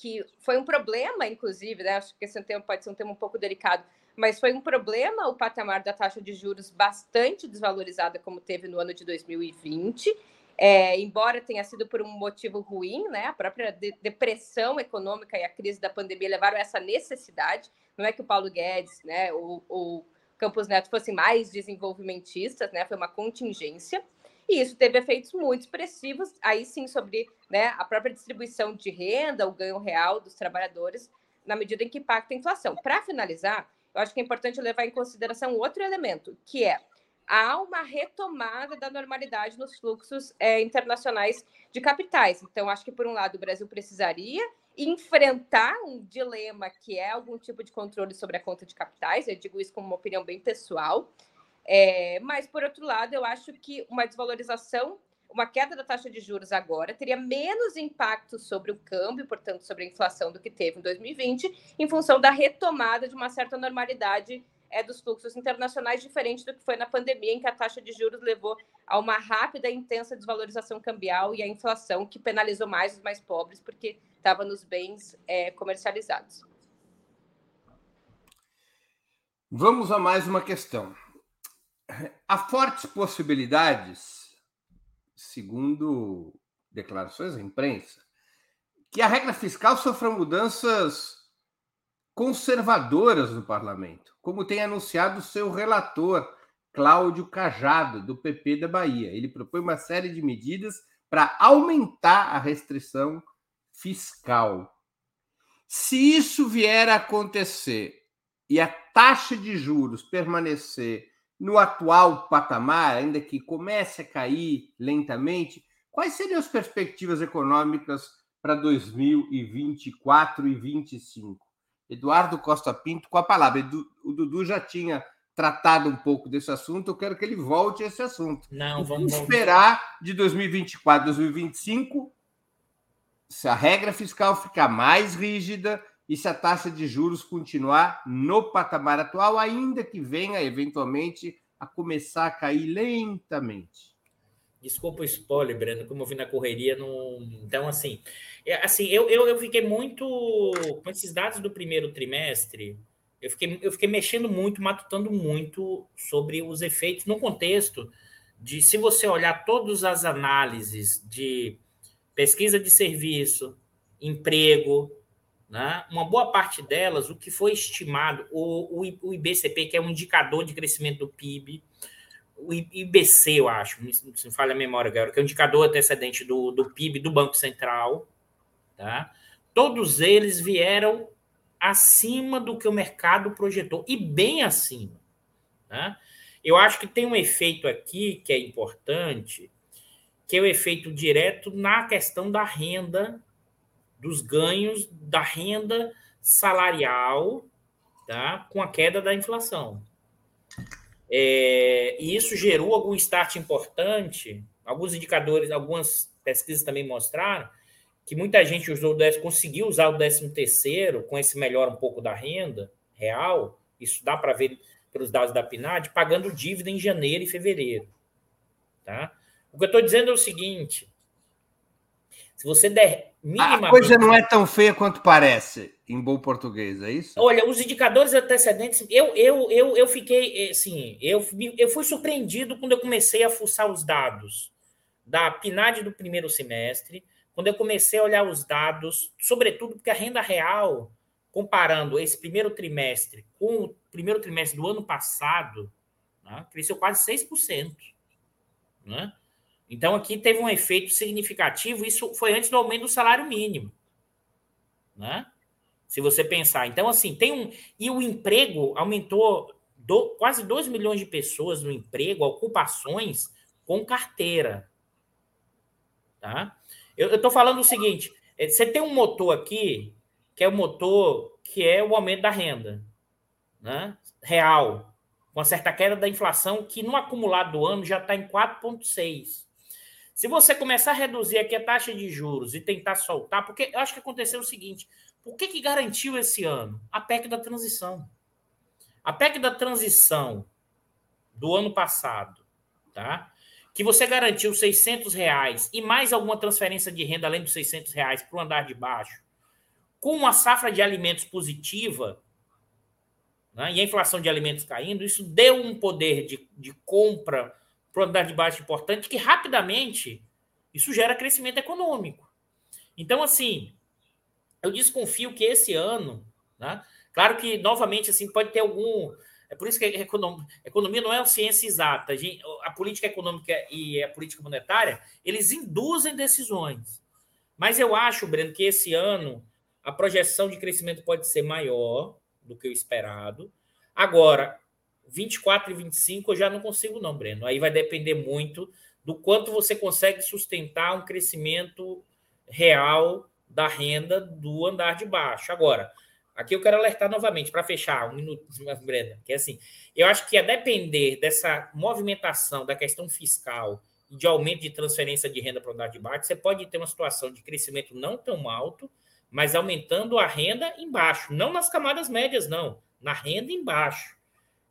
que foi um problema, inclusive, né? acho que esse tema pode ser um tema um pouco delicado, mas foi um problema o patamar da taxa de juros bastante desvalorizada, como teve no ano de 2020. É, embora tenha sido por um motivo ruim, né? A própria de depressão econômica e a crise da pandemia levaram a essa necessidade. Não é que o Paulo Guedes, né, ou o Campos Neto fossem mais desenvolvimentistas, né? Foi uma contingência. E isso teve efeitos muito expressivos, aí sim, sobre né, a própria distribuição de renda, o ganho real dos trabalhadores, na medida em que impacta a inflação. Para finalizar, eu acho que é importante levar em consideração outro elemento, que é há uma retomada da normalidade nos fluxos é, internacionais de capitais. Então, acho que, por um lado, o Brasil precisaria enfrentar um dilema que é algum tipo de controle sobre a conta de capitais, eu digo isso como uma opinião bem pessoal, é, mas, por outro lado, eu acho que uma desvalorização, uma queda da taxa de juros agora teria menos impacto sobre o câmbio, portanto, sobre a inflação do que teve em 2020, em função da retomada de uma certa normalidade é, dos fluxos internacionais, diferente do que foi na pandemia, em que a taxa de juros levou a uma rápida e intensa desvalorização cambial e a inflação que penalizou mais os mais pobres, porque estava nos bens é, comercializados. Vamos a mais uma questão. Há fortes possibilidades, segundo declarações à imprensa, que a regra fiscal sofra mudanças conservadoras no parlamento, como tem anunciado seu relator, Cláudio Cajado, do PP da Bahia. Ele propõe uma série de medidas para aumentar a restrição fiscal. Se isso vier a acontecer e a taxa de juros permanecer no atual patamar, ainda que comece a cair lentamente, quais seriam as perspectivas econômicas para 2024 e 2025? Eduardo Costa Pinto com a palavra. O Dudu já tinha tratado um pouco desse assunto, eu quero que ele volte a esse assunto. Não, vamos esperar de 2024, 2025, se a regra fiscal ficar mais rígida, e se a taxa de juros continuar no patamar atual, ainda que venha eventualmente a começar a cair lentamente. Desculpa o spoiler, Breno, como eu vi na correria. Não... Então, assim, é, assim eu, eu, eu fiquei muito. Com esses dados do primeiro trimestre, eu fiquei, eu fiquei mexendo muito, matutando muito sobre os efeitos no contexto de se você olhar todas as análises de pesquisa de serviço, emprego, né? Uma boa parte delas, o que foi estimado, o, o, IBCP, que é um indicador de crescimento do PIB, o IBC, eu acho, se me falha a memória agora, que é um indicador antecedente do, do PIB do Banco Central, tá? todos eles vieram acima do que o mercado projetou, e bem acima. Tá? Eu acho que tem um efeito aqui que é importante, que é o efeito direto na questão da renda, dos ganhos da renda salarial, tá? com a queda da inflação. É, e isso gerou algum start importante. Alguns indicadores, algumas pesquisas também mostraram que muita gente usou décimo, conseguiu usar o 13 terceiro com esse melhor um pouco da renda real. Isso dá para ver pelos dados da PNAD, pagando dívida em janeiro e fevereiro. Tá? O que eu estou dizendo é o seguinte: se você der minimamente. A coisa não é tão feia quanto parece, em bom português, é isso? Olha, os indicadores antecedentes, eu, eu, eu, eu fiquei, assim, eu, eu fui surpreendido quando eu comecei a fuçar os dados da PNAD do primeiro semestre, quando eu comecei a olhar os dados, sobretudo porque a renda real, comparando esse primeiro trimestre com o primeiro trimestre do ano passado, né, cresceu quase 6%. Né? Então, aqui teve um efeito significativo. Isso foi antes do aumento do salário mínimo. Né? Se você pensar. Então, assim, tem um. E o emprego aumentou do, quase 2 milhões de pessoas no emprego, ocupações com carteira. Tá? Eu estou falando o seguinte: é, você tem um motor aqui, que é o motor que é o aumento da renda né? real, com uma certa queda da inflação, que no acumulado do ano já está em 4,6%. Se você começar a reduzir aqui a taxa de juros e tentar soltar, porque eu acho que aconteceu o seguinte: por que, que garantiu esse ano? A PEC da transição. A PEC da transição do ano passado, tá? Que você garantiu 600 reais e mais alguma transferência de renda além dos 600 reais para o andar de baixo, com uma safra de alimentos positiva, né? e a inflação de alimentos caindo, isso deu um poder de, de compra para o andar de baixo importante, que rapidamente isso gera crescimento econômico. Então, assim, eu desconfio que esse ano, né, claro que, novamente, assim, pode ter algum. É por isso que a economia, a economia não é uma ciência exata. A, política econômica e a política monetária, eles induzem decisões. Mas eu acho, Breno, que esse ano a projeção de crescimento pode ser maior do que o esperado. Agora, 24 e 25 eu já não consigo, não, Breno. Aí vai depender muito do quanto você consegue sustentar um crescimento real da renda do andar de baixo. Agora, aqui eu quero alertar novamente, para fechar um minuto, Breno, que é assim, eu acho que a depender dessa movimentação da questão fiscal e de aumento de transferência de renda para o andar de baixo, você pode ter uma situação de crescimento não tão alto, mas aumentando a renda embaixo, não nas camadas médias, não, na renda embaixo.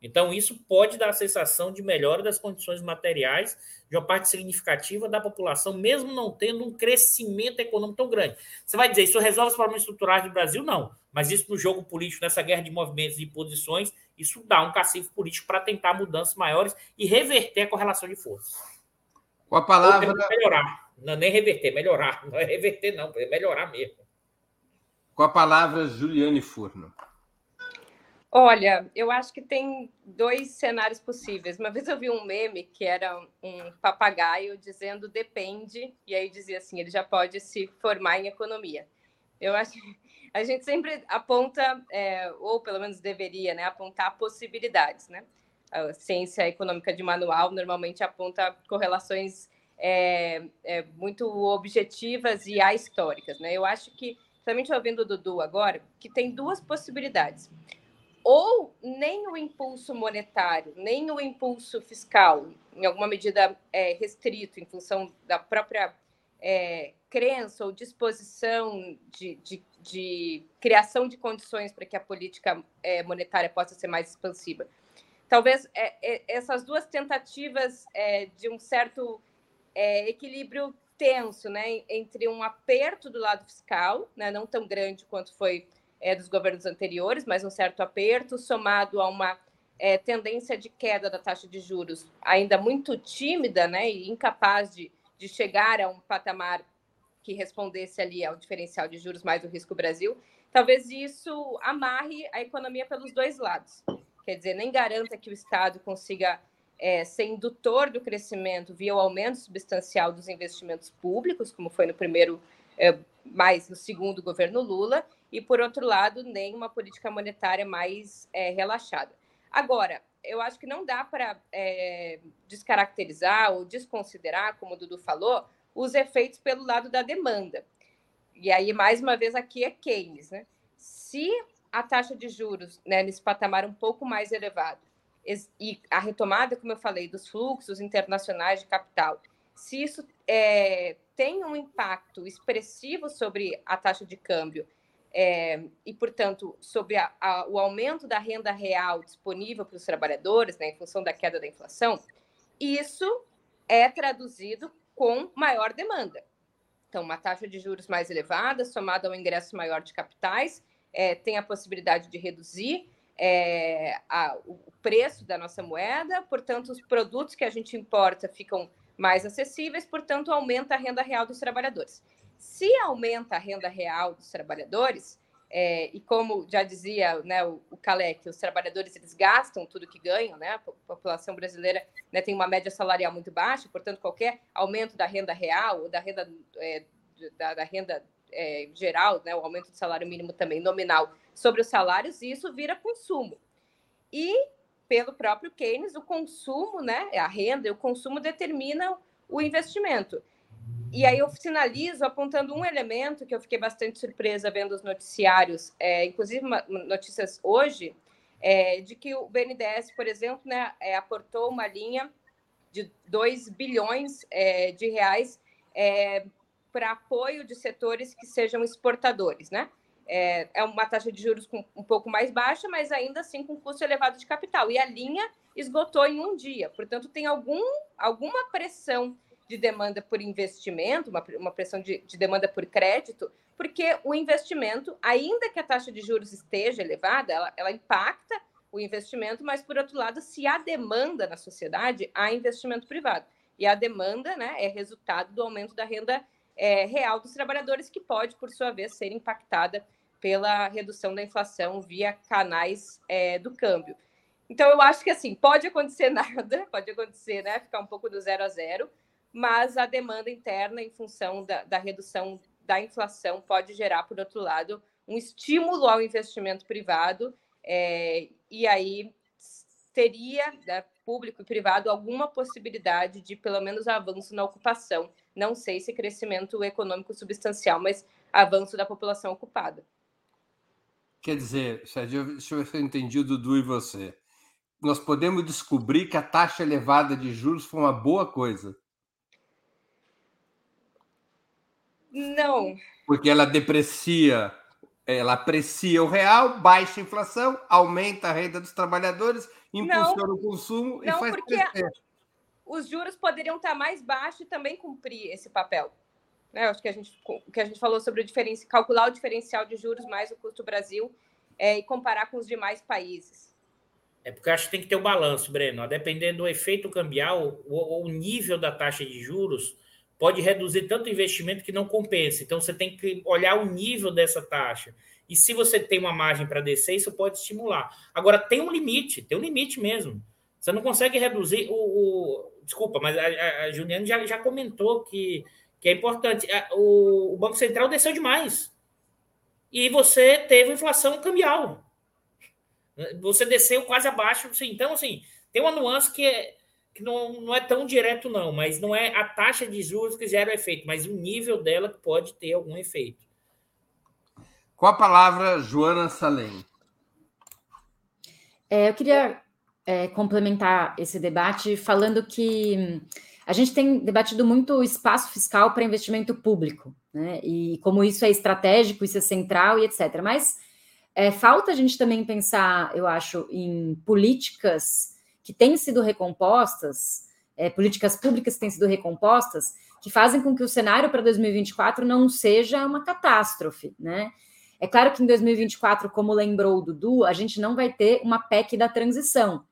Então, isso pode dar a sensação de melhora das condições materiais de uma parte significativa da população, mesmo não tendo um crescimento econômico tão grande. Você vai dizer, isso resolve os problemas estruturais do Brasil? Não. Mas isso no jogo político, nessa guerra de movimentos e posições, isso dá um cacifo político para tentar mudanças maiores e reverter a correlação de forças. Com a palavra. Melhorar. Não, nem reverter, melhorar. Não é reverter, não, é melhorar mesmo. Com a palavra, Juliane Furno. Olha, eu acho que tem dois cenários possíveis. Uma vez eu vi um meme que era um papagaio dizendo depende, e aí dizia assim: ele já pode se formar em economia. Eu acho que a gente sempre aponta, é, ou pelo menos deveria, né, apontar possibilidades, né? A ciência econômica de manual normalmente aponta correlações é, é, muito objetivas e ahistóricas, né? Eu acho que, também ouvindo o Dudu agora, que tem duas possibilidades ou nem o impulso monetário, nem o impulso fiscal, em alguma medida é, restrito, em função da própria é, crença ou disposição de, de, de, criação de condições para que a política é, monetária possa ser mais expansiva. Talvez é, é, essas duas tentativas é, de um certo equilíbrio tenso né, entre um aperto do lado fiscal, né, não tão grande quanto foi é, dos governos anteriores, mas um certo aperto, somado a uma é, tendência de queda da taxa de juros ainda muito tímida né, e incapaz de, de chegar a um patamar que respondesse ali ao diferencial de juros mais o risco Brasil, talvez isso amarre a economia pelos dois lados. Quer dizer, nem garanta que o Estado consiga é, ser indutor do crescimento via o aumento substancial dos investimentos públicos, como foi no primeiro, é, mais no segundo governo Lula, e, por outro lado, nem uma política monetária mais é, relaxada. Agora, eu acho que não dá para é, descaracterizar ou desconsiderar, como o Dudu falou, os efeitos pelo lado da demanda. E aí, mais uma vez, aqui é Keynes. Né? Se a taxa de juros né, nesse patamar um pouco mais elevado e a retomada, como eu falei, dos fluxos internacionais de capital, se isso é, tem um impacto expressivo sobre a taxa de câmbio é, e, portanto, sobre a, a, o aumento da renda real disponível para os trabalhadores, né, em função da queda da inflação, isso é traduzido com maior demanda. Então, uma taxa de juros mais elevada, somada ao ingresso maior de capitais, é, tem a possibilidade de reduzir é, a, o preço da nossa moeda, portanto, os produtos que a gente importa ficam mais acessíveis, portanto, aumenta a renda real dos trabalhadores. Se aumenta a renda real dos trabalhadores, é, e como já dizia né, o, o Kalec, os trabalhadores eles gastam tudo que ganham, né? A população brasileira né, tem uma média salarial muito baixa, portanto, qualquer aumento da renda real ou da renda, é, da, da, renda é, geral, né, o aumento do salário mínimo também nominal sobre os salários, isso vira consumo. E, pelo próprio Keynes, o consumo, né, a renda e o consumo determinam o investimento. E aí eu finalizo apontando um elemento que eu fiquei bastante surpresa vendo os noticiários, é, inclusive uma, notícias hoje, é, de que o BNDES, por exemplo, né, é, aportou uma linha de 2 bilhões é, de reais é, para apoio de setores que sejam exportadores, né? É, é, uma taxa de juros com, um pouco mais baixa, mas ainda assim com custo elevado de capital. E a linha esgotou em um dia. Portanto, tem algum, alguma pressão de demanda por investimento, uma, uma pressão de, de demanda por crédito, porque o investimento, ainda que a taxa de juros esteja elevada, ela, ela impacta o investimento, mas, por outro lado, se há demanda na sociedade, há investimento privado. E a demanda né, é resultado do aumento da renda é, real dos trabalhadores, que pode, por sua vez, ser impactada pela redução da inflação via canais é, do câmbio. Então, eu acho que assim, pode acontecer nada, pode acontecer, né? Ficar um pouco do zero a zero, mas a demanda interna, em função da, da redução da inflação, pode gerar, por outro lado, um estímulo ao investimento privado, é, e aí teria, né, público e privado, alguma possibilidade de, pelo menos, avanço na ocupação. Não sei se crescimento econômico substancial, mas avanço da população ocupada. Quer dizer, deixa eu ver se eu entendi o Dudu e você. Nós podemos descobrir que a taxa elevada de juros foi uma boa coisa. Não. Porque ela deprecia, ela aprecia o real, baixa a inflação, aumenta a renda dos trabalhadores, impulsiona não, o consumo não, e faz porque crescer. Os juros poderiam estar mais baixos e também cumprir esse papel. Né? Acho que a gente, que a gente falou sobre o diferencial, calcular o diferencial de juros mais o custo Brasil é, e comparar com os demais países. É porque eu acho que tem que ter o um balanço, Breno. Dependendo do efeito cambial, o, o nível da taxa de juros pode reduzir tanto investimento que não compensa. Então, você tem que olhar o nível dessa taxa. E se você tem uma margem para descer, isso pode estimular. Agora, tem um limite, tem um limite mesmo. Você não consegue reduzir o. o desculpa, mas a, a, Juliana já, já comentou que, que é importante. O, o Banco Central desceu demais. E você teve inflação cambial. Você desceu quase abaixo. Assim, então, assim, tem uma nuance que é, que não, não é tão direto, não, mas não é a taxa de juros que gera o efeito, mas o nível dela que pode ter algum efeito. Com a palavra, Joana Salem. É, eu queria é, complementar esse debate falando que a gente tem debatido muito espaço fiscal para investimento público, né? E como isso é estratégico, isso é central e etc. Mas é, falta a gente também pensar, eu acho, em políticas que têm sido recompostas, é, políticas públicas que têm sido recompostas, que fazem com que o cenário para 2024 não seja uma catástrofe, né? É claro que em 2024, como lembrou o Dudu, a gente não vai ter uma PEC da transição,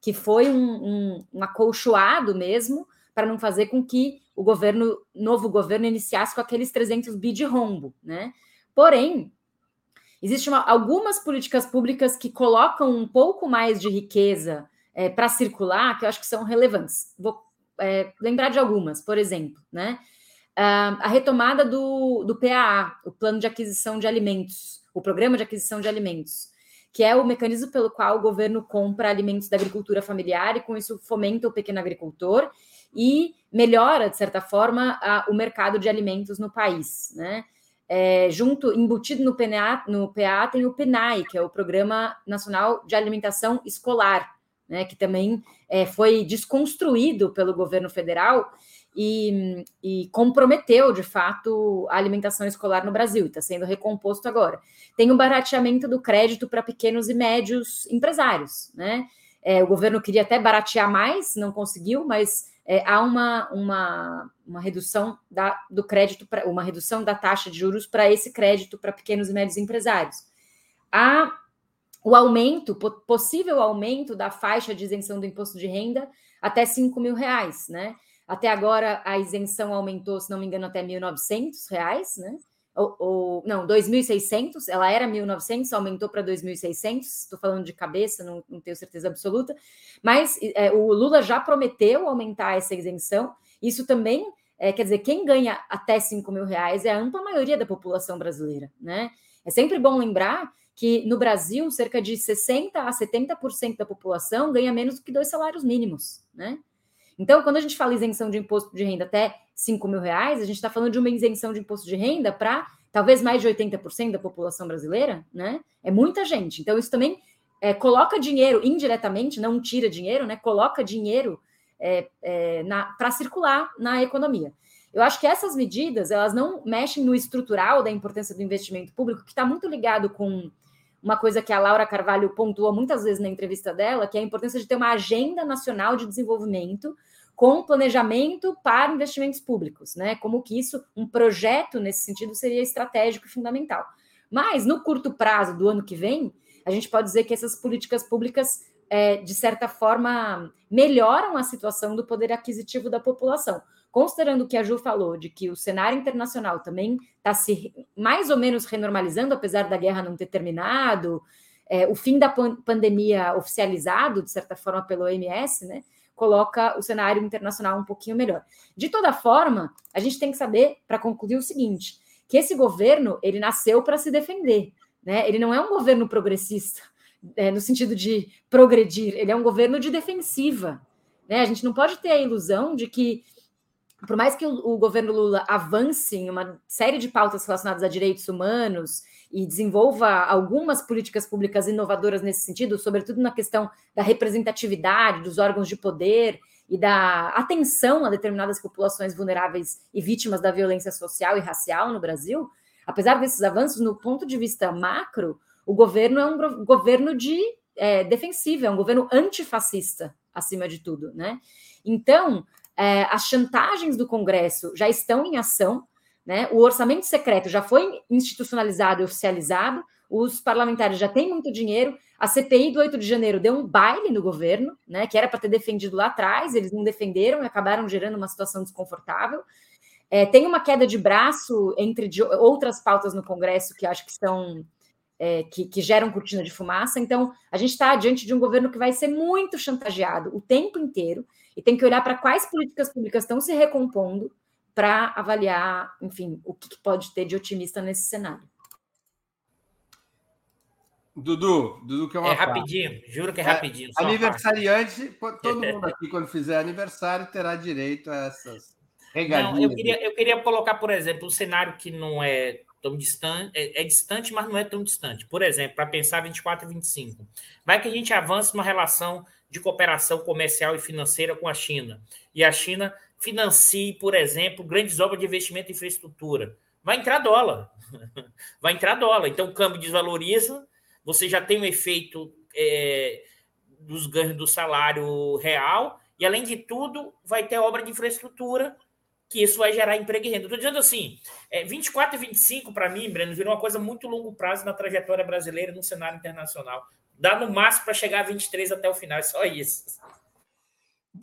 que foi um, um, um acolchoado mesmo para não fazer com que o governo, novo governo, iniciasse com aqueles 300 bi de rombo, né? Porém, existem algumas políticas públicas que colocam um pouco mais de riqueza é, para circular que eu acho que são relevantes. Vou é, lembrar de algumas, por exemplo, né? Uh, a retomada do, do PAA, o Plano de Aquisição de Alimentos, o Programa de Aquisição de Alimentos, que é o mecanismo pelo qual o governo compra alimentos da agricultura familiar e com isso fomenta o pequeno agricultor e melhora, de certa forma, a, o mercado de alimentos no país, né? É, junto, embutido no PNA, no PA, tem o PNAE, que é o Programa Nacional de Alimentação Escolar, né, que também é, foi desconstruído pelo governo federal e, e, comprometeu, de fato, a alimentação escolar no Brasil, está sendo recomposto agora. Tem o barateamento do crédito para pequenos e médios empresários, né? É, o governo queria até baratear mais, não conseguiu, mas é, há uma, uma, uma redução da, do crédito, pra, uma redução da taxa de juros para esse crédito para pequenos e médios empresários. Há o aumento, possível aumento da faixa de isenção do imposto de renda até 5 mil reais, né? Até agora a isenção aumentou, se não me engano, até 1.900 reais, né? ou, ou não, 2.600, ela era 1.900, aumentou para 2.600, estou falando de cabeça, não, não, tenho certeza absoluta, mas é, o Lula já prometeu aumentar essa isenção, isso também, é, quer dizer, quem ganha até 5 mil reais é a ampla maioria da população brasileira, né? É sempre bom lembrar que no Brasil, cerca de 60% a 70% da população ganha menos do que dois salários mínimos, né? Então, quando a gente fala isenção de imposto de renda até 5 mil reais, a gente está falando de uma isenção de imposto de renda para talvez mais de 80% da população brasileira, né? É muita gente. Então, isso também é, coloca dinheiro indiretamente, não tira dinheiro, né? Coloca dinheiro é, é, para circular na economia. Eu acho que essas medidas elas não mexem no estrutural da importância do investimento público, que está muito ligado com uma coisa que a Laura Carvalho pontuou muitas vezes na entrevista dela, que é a importância de ter uma agenda nacional de desenvolvimento com planejamento para investimentos públicos, né? Como que isso, um projeto nesse sentido, seria estratégico e fundamental. Mas no curto prazo do ano que vem, a gente pode dizer que essas políticas públicas, é, de certa forma, melhoram a situação do poder aquisitivo da população. Considerando o que a Ju falou, de que o cenário internacional também está se mais ou menos renormalizando, apesar da guerra não ter terminado, é, o fim da pandemia oficializado, de certa forma, pelo OMS, né? coloca o cenário internacional um pouquinho melhor. De toda forma, a gente tem que saber, para concluir, o seguinte: que esse governo ele nasceu para se defender. Né? Ele não é um governo progressista, é, no sentido de progredir, ele é um governo de defensiva. Né? A gente não pode ter a ilusão de que, por mais que o, o governo Lula avance em uma série de pautas relacionadas a direitos humanos e desenvolva algumas políticas públicas inovadoras nesse sentido, sobretudo na questão da representatividade dos órgãos de poder e da atenção a determinadas populações vulneráveis e vítimas da violência social e racial no Brasil, apesar desses avanços, no ponto de vista macro, o governo é um governo de é, defensivo, é um governo antifascista, acima de tudo, né? Então, é, as chantagens do Congresso já estão em ação, né? O orçamento secreto já foi institucionalizado e oficializado, os parlamentares já têm muito dinheiro. A CPI do 8 de janeiro deu um baile no governo, né? Que era para ter defendido lá atrás, eles não defenderam e acabaram gerando uma situação desconfortável. É, tem uma queda de braço entre de outras pautas no Congresso que acho que são é, que, que, geram cortina de fumaça. Então, a gente está diante de um governo que vai ser muito chantageado o tempo inteiro e tem que olhar para quais políticas públicas estão se recompondo para avaliar, enfim, o que pode ter de otimista nesse cenário. Dudu, Dudu que é uma. É rapidinho, juro que é, é rapidinho. aniversariante, todo mundo aqui, quando fizer aniversário, terá direito a essas regalias. Não, eu queria, eu queria colocar, por exemplo, um cenário que não é tão distante, é, é distante, mas não é tão distante. Por exemplo, para pensar 24 e 25. Vai que a gente avance uma relação de cooperação comercial e financeira com a China. E a China financie, por exemplo, grandes obras de investimento em infraestrutura. Vai entrar dólar. Vai entrar dólar. Então, o câmbio desvaloriza, você já tem um efeito é, dos ganhos do salário real, e, além de tudo, vai ter obra de infraestrutura, que isso vai gerar emprego e renda. Estou dizendo assim, é, 24 e 25, para mim, Breno, virou uma coisa muito longo prazo na trajetória brasileira no cenário internacional. Dá no máximo para chegar a 23 até o final, é só isso.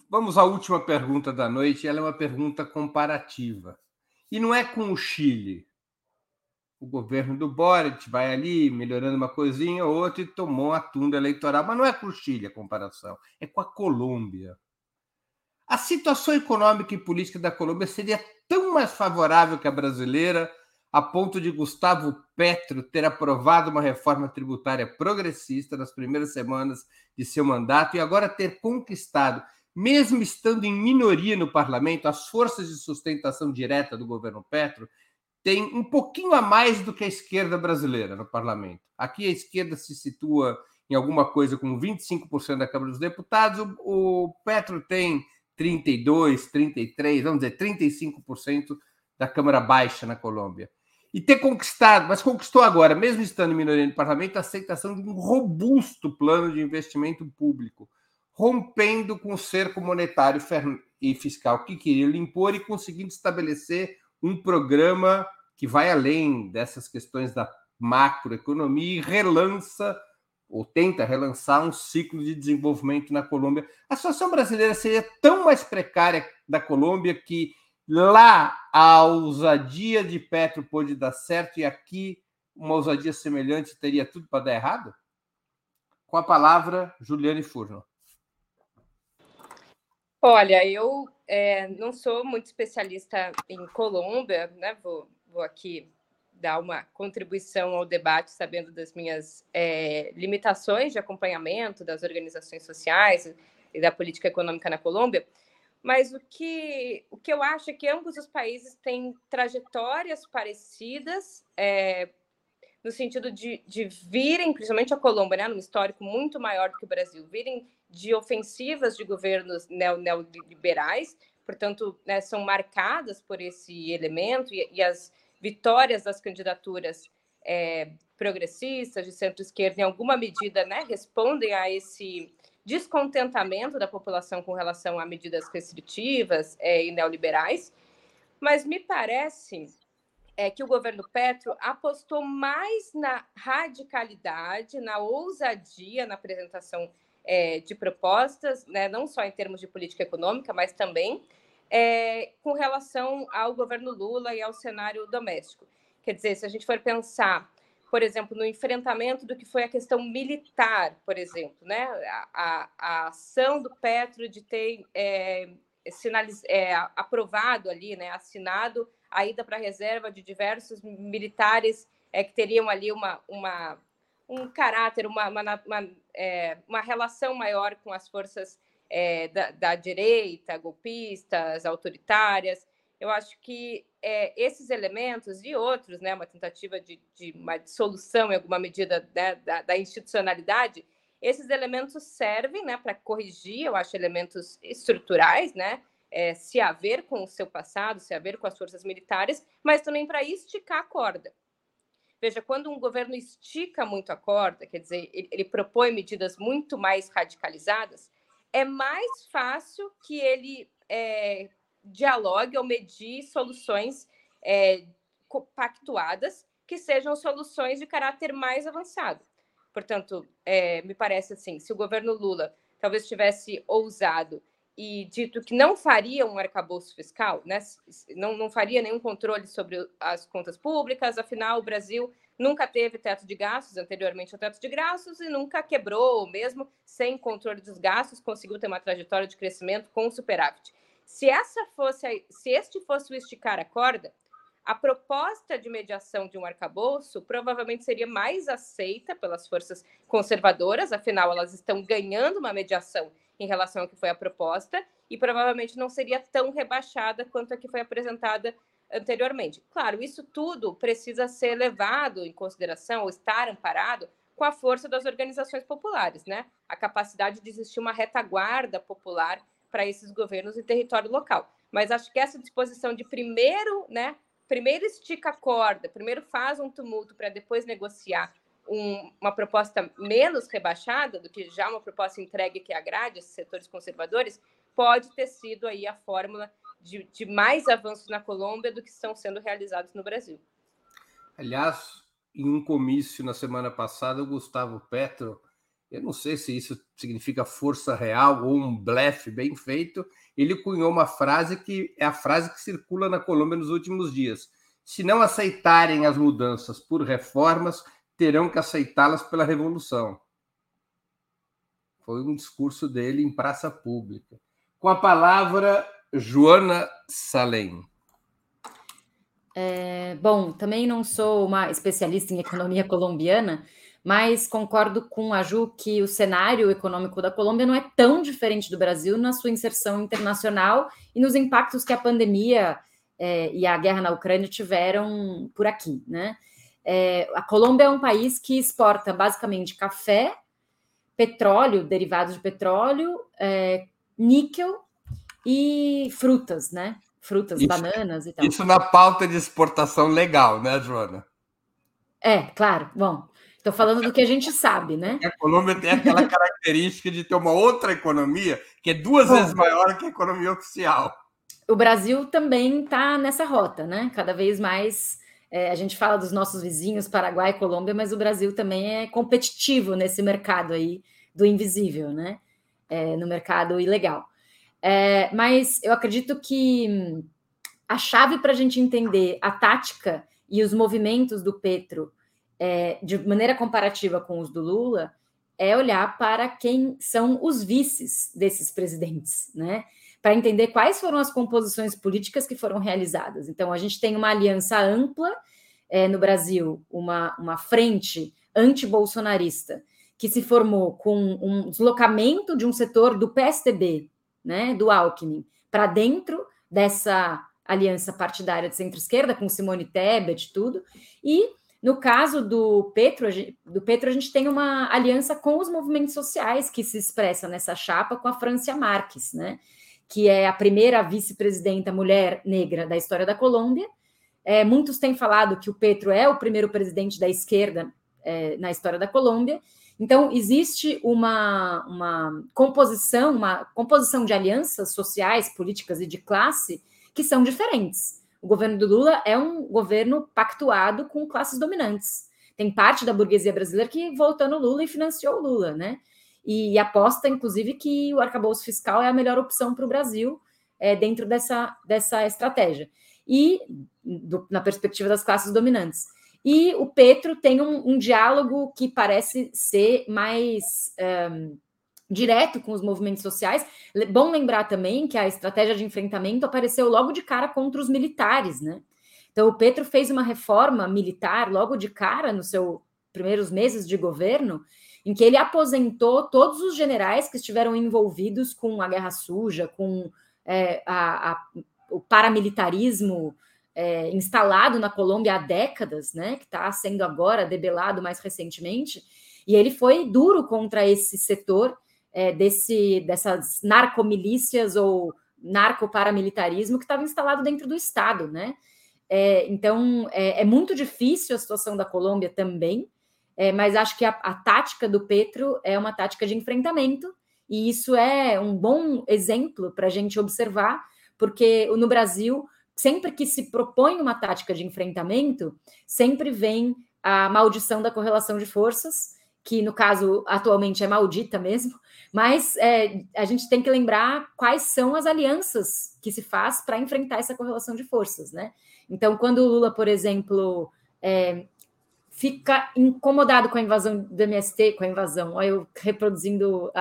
Vamos à última pergunta da noite. Ela é uma pergunta comparativa. E não é com o Chile. O governo do Boric vai ali melhorando uma coisinha ou outra e tomou a tunda eleitoral. Mas não é com o Chile a comparação, é com a Colômbia. A situação econômica e política da Colômbia seria tão mais favorável que a brasileira a ponto de Gustavo Petro ter aprovado uma reforma tributária progressista nas primeiras semanas de seu mandato e agora ter conquistado, mesmo estando em minoria no parlamento, as forças de sustentação direta do governo Petro têm um pouquinho a mais do que a esquerda brasileira no parlamento. Aqui a esquerda se situa em alguma coisa como 25% da Câmara dos Deputados, o, o Petro tem 32, 33, vamos dizer, 35% da Câmara Baixa na Colômbia. E ter conquistado, mas conquistou agora, mesmo estando em minoria no parlamento, a aceitação de um robusto plano de investimento público, rompendo com o cerco monetário e fiscal que queria lhe impor e conseguindo estabelecer um programa que vai além dessas questões da macroeconomia e relança ou tenta relançar um ciclo de desenvolvimento na Colômbia. A situação brasileira seria tão mais precária da Colômbia que lá a ousadia de Petro pôde dar certo e aqui uma ousadia semelhante teria tudo para dar errado? Com a palavra, Juliane Furno. Olha, eu é, não sou muito especialista em Colômbia, né? Vou, vou aqui dar uma contribuição ao debate, sabendo das minhas é, limitações de acompanhamento das organizações sociais e da política econômica na Colômbia. Mas o que, o que eu acho é que ambos os países têm trajetórias parecidas, é, no sentido de, de virem, principalmente a Colômbia, né, num histórico muito maior do que o Brasil, virem de ofensivas de governos neoliberais, portanto, né, são marcadas por esse elemento e, e as vitórias das candidaturas é, progressistas, de centro-esquerda, em alguma medida, né, respondem a esse descontentamento da população com relação a medidas restritivas é, e neoliberais. Mas me parece é, que o governo Petro apostou mais na radicalidade, na ousadia na apresentação é, de propostas, né, não só em termos de política econômica, mas também é, com relação ao governo Lula e ao cenário doméstico. Quer dizer, se a gente for pensar, por exemplo, no enfrentamento do que foi a questão militar, por exemplo, né? a, a, a ação do Petro de ter é, sinaliz, é, aprovado ali, né? assinado a ida para a reserva de diversos militares é, que teriam ali uma, uma, um caráter, uma, uma, uma, é, uma relação maior com as forças é, da, da, direita, golpistas, autoritárias. Eu acho que é, esses elementos e outros, né, uma tentativa de, de uma dissolução em alguma medida né, da, da, institucionalidade, esses elementos servem né, para corrigir, eu acho, elementos estruturais, né, é, se haver com o seu passado, se haver com as forças militares, mas também para esticar a corda. Veja, quando um governo estica muito a corda, quer dizer, ele, ele propõe medidas muito mais radicalizadas, é mais fácil que ele é, dialogue ou medir soluções é, pactuadas que sejam soluções de caráter mais avançado. Portanto, é, me parece assim, se o governo Lula talvez tivesse ousado e dito que não faria um arcabouço fiscal, né? não, não faria nenhum controle sobre as contas públicas, afinal, o Brasil nunca teve teto de gastos anteriormente ao teto de gastos e nunca quebrou, mesmo sem controle dos gastos, conseguiu ter uma trajetória de crescimento com superávit. Se essa fosse, se este fosse o esticar a corda, a proposta de mediação de um arcabouço provavelmente seria mais aceita pelas forças conservadoras, afinal elas estão ganhando uma mediação em relação ao que foi a proposta e provavelmente não seria tão rebaixada quanto a que foi apresentada anteriormente. Claro, isso tudo precisa ser levado em consideração ou estar amparado com a força das organizações populares, né? A capacidade de existir uma retaguarda popular para esses governos em território local. Mas acho que essa disposição de primeiro, né, primeiro estica a corda, primeiro faz um tumulto para depois negociar um, uma proposta menos rebaixada do que já uma proposta entregue que agrade esses setores conservadores, pode ter sido aí a fórmula de, de mais avanços na Colômbia do que estão sendo realizados no Brasil. Aliás, em um comício na semana passada, o Gustavo Petro, eu não sei se isso significa força real ou um blefe bem feito, ele cunhou uma frase que é a frase que circula na Colômbia nos últimos dias. Se não aceitarem as mudanças por reformas, terão que aceitá-las pela revolução. Foi um discurso dele em praça pública. Com a palavra Joana Salem. É, bom, também não sou uma especialista em economia colombiana, mas concordo com a Ju que o cenário econômico da Colômbia não é tão diferente do Brasil na sua inserção internacional e nos impactos que a pandemia é, e a guerra na Ucrânia tiveram por aqui, né? É, a Colômbia é um país que exporta basicamente café, petróleo, derivados de petróleo, é, níquel e frutas, né? Frutas, isso, bananas e tal. Isso na pauta de exportação legal, né, Joana? É, claro. Bom, estou falando do que a gente sabe, né? A Colômbia tem aquela característica de ter uma outra economia que é duas Bom, vezes maior que a economia oficial. O Brasil também está nessa rota, né? Cada vez mais é, a gente fala dos nossos vizinhos, Paraguai e Colômbia, mas o Brasil também é competitivo nesse mercado aí do invisível, né? É, no mercado ilegal. É, mas eu acredito que a chave para a gente entender a tática e os movimentos do Petro é, de maneira comparativa com os do Lula é olhar para quem são os vices desses presidentes, né? para entender quais foram as composições políticas que foram realizadas. Então, a gente tem uma aliança ampla é, no Brasil, uma, uma frente anti-bolsonarista, que se formou com um deslocamento de um setor do PSDB, né, do Alckmin, para dentro dessa aliança partidária de centro-esquerda, com Simone Tebet e tudo, e no caso do Petro, do Petro, a gente tem uma aliança com os movimentos sociais que se expressa nessa chapa com a Francia Marques, né? que é a primeira vice-presidenta mulher negra da história da Colômbia. É, muitos têm falado que o Petro é o primeiro presidente da esquerda é, na história da Colômbia. Então, existe uma, uma composição, uma composição de alianças sociais, políticas e de classe que são diferentes. O governo do Lula é um governo pactuado com classes dominantes. Tem parte da burguesia brasileira que votou no Lula e financiou o Lula, né? e aposta, inclusive, que o arcabouço fiscal é a melhor opção para o Brasil é, dentro dessa, dessa estratégia. E do, na perspectiva das classes dominantes. E o Petro tem um, um diálogo que parece ser mais um, direto com os movimentos sociais. Bom lembrar também que a estratégia de enfrentamento apareceu logo de cara contra os militares, né? Então, o Petro fez uma reforma militar logo de cara nos seus primeiros meses de governo, em que ele aposentou todos os generais que estiveram envolvidos com a guerra suja, com é, a, a, o paramilitarismo é, instalado na Colômbia há décadas, né, que está sendo agora debelado mais recentemente, e ele foi duro contra esse setor é, desse, dessas narcomilícias ou narcoparamilitarismo que estava instalado dentro do Estado, né? É, então é, é, muito difícil a situação da Colômbia também, é, mas acho que a, a, tática do Petro é uma tática de enfrentamento, e isso é um bom exemplo para a gente observar, porque no Brasil, sempre que se propõe uma tática de enfrentamento, sempre vem a maldição da correlação de forças, que no caso atualmente é maldita mesmo, mas é, a gente tem que lembrar quais são as alianças que se faz para enfrentar essa correlação de forças, né? Então, quando o Lula, por exemplo, é, fica incomodado com a invasão do MST, com a invasão, olha eu reproduzindo o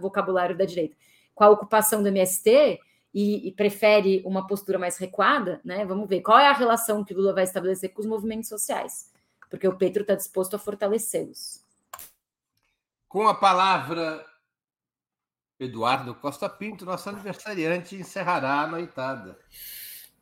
vocabulário da direita, com a ocupação do MST e, e, prefere uma postura mais recuada, né? Vamos ver qual é a relação que Lula vai estabelecer com os movimentos sociais, porque o Petro está disposto a fortalecê-los. Com a palavra, Eduardo Costa Pinto, nosso aniversariante, encerrará a noitada.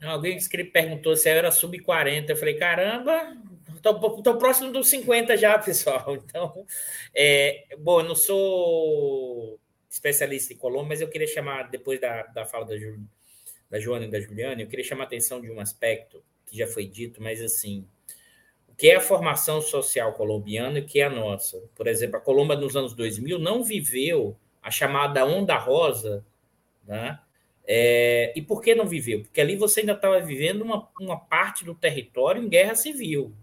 Alguém disse que ele perguntou se eu era sub-40. Eu falei, caramba, estou próximo dos 50 já, pessoal. Então, é, bom, eu não sou especialista em Colômbia, mas eu queria chamar, depois da, da fala da, Ju, da Joana e da Juliana, eu queria chamar a atenção de um aspecto que já foi dito, mas assim, que é a formação social colombiana e que é a nossa? Por exemplo, a Colômbia nos anos 2000 não viveu a chamada onda rosa, né? É, e por que não viveu? Porque ali você ainda estava vivendo uma, uma parte do território em guerra civil.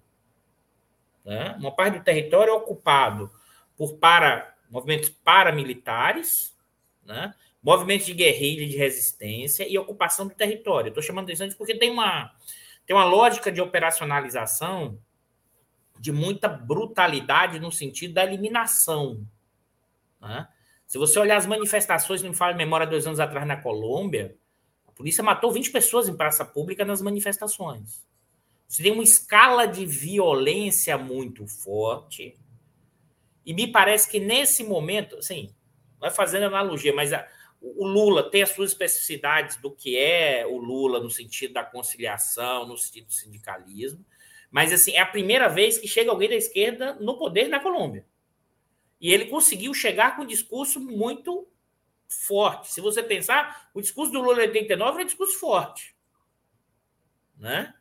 Né? Uma parte do território ocupado por para, movimentos paramilitares, né? movimentos de guerrilha de resistência e ocupação do território. Estou chamando atenção disso porque tem uma, tem uma lógica de operacionalização de muita brutalidade no sentido da eliminação. Né? Se você olhar as manifestações, não me fala memória, dois anos atrás na Colômbia, a polícia matou 20 pessoas em praça pública nas manifestações. Você tem uma escala de violência muito forte. E me parece que nesse momento, assim, vai fazendo analogia, mas a, o Lula tem as suas especificidades do que é o Lula no sentido da conciliação, no sentido do sindicalismo. Mas assim, é a primeira vez que chega alguém da esquerda no poder na Colômbia. E ele conseguiu chegar com um discurso muito forte. Se você pensar, o discurso do Lula em 89 é um discurso forte. Né?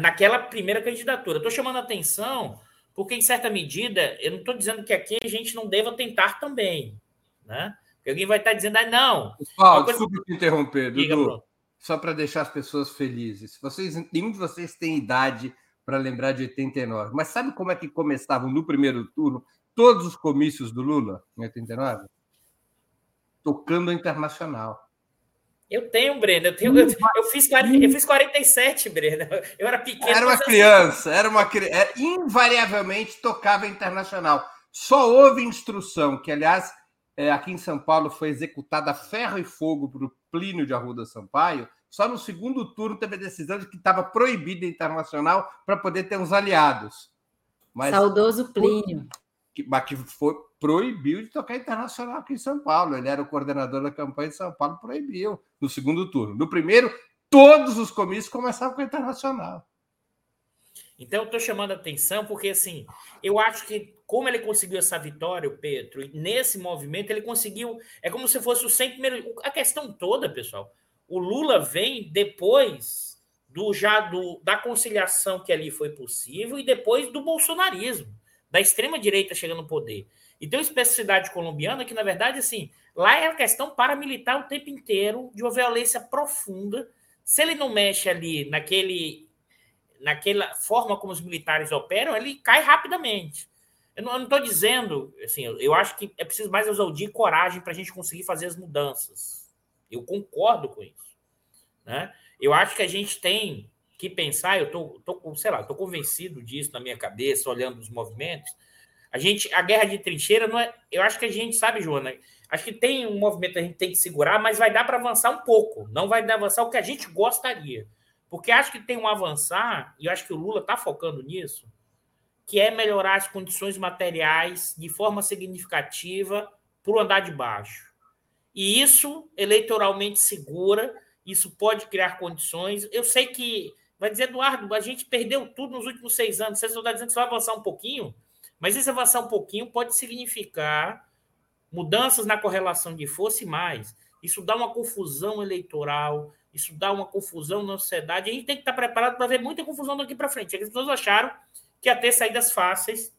Naquela primeira candidatura. Estou chamando a atenção porque, em certa medida, eu não estou dizendo que aqui a gente não deva tentar também. Né? Porque alguém vai estar dizendo, ah, não. Paulo, coisa... desculpe te interromper, Dudu. Só para deixar as pessoas felizes. Vocês, nenhum de vocês tem idade para lembrar de 89. Mas sabe como é que começavam no primeiro turno todos os comícios do Lula em 89? Tocando internacional. Eu tenho, Breno. Eu, tenho, eu, eu, fiz, eu fiz 47, Breno. Eu era pequeno. Era uma criança, era uma criança. Invariavelmente tocava internacional. Só houve instrução, que, aliás, é, aqui em São Paulo foi executada a ferro e fogo por Plínio de Arruda Sampaio, só no segundo turno teve a decisão de que estava proibida internacional para poder ter uns aliados. Mas, Saudoso Plínio. Que, mas que foi, proibiu de tocar internacional aqui em São Paulo. Ele era o coordenador da campanha de São Paulo, proibiu no segundo turno. No primeiro, todos os comícios começavam com internacional. Então, eu estou chamando a atenção porque, assim, eu acho que como ele conseguiu essa vitória, o Petro, nesse movimento ele conseguiu. É como se fosse o 100 primeiro. A questão toda, pessoal, o Lula vem depois do já do, da conciliação que ali foi possível e depois do bolsonarismo, da extrema direita chegando no poder. E tem uma especificidade colombiana que, na verdade, assim, lá é a questão paramilitar o tempo inteiro, de uma violência profunda. Se ele não mexe ali naquele, naquela forma como os militares operam, ele cai rapidamente. Eu não estou dizendo, assim, eu acho que é preciso mais ousadia e coragem para a gente conseguir fazer as mudanças. Eu concordo com isso. Né? Eu acho que a gente tem que pensar, eu tô, tô sei lá, estou convencido disso na minha cabeça, olhando os movimentos. A gente, a guerra de trincheira não é. Eu acho que a gente sabe, Joana. Acho que tem um movimento que a gente tem que segurar, mas vai dar para avançar um pouco. Não vai dar avançar o que a gente gostaria. Porque acho que tem um avançar, e eu acho que o Lula está focando nisso, que é melhorar as condições materiais de forma significativa para o andar de baixo. E isso, eleitoralmente segura, isso pode criar condições. Eu sei que, vai dizer, Eduardo, a gente perdeu tudo nos últimos seis anos. Você está dizendo que vai avançar um pouquinho, mas esse avançar um pouquinho pode significar mudanças na correlação de força e mais. Isso dá uma confusão eleitoral, isso dá uma confusão na sociedade. A gente tem que estar preparado para ver muita confusão daqui para frente. As pessoas acharam que ia ter saídas fáceis,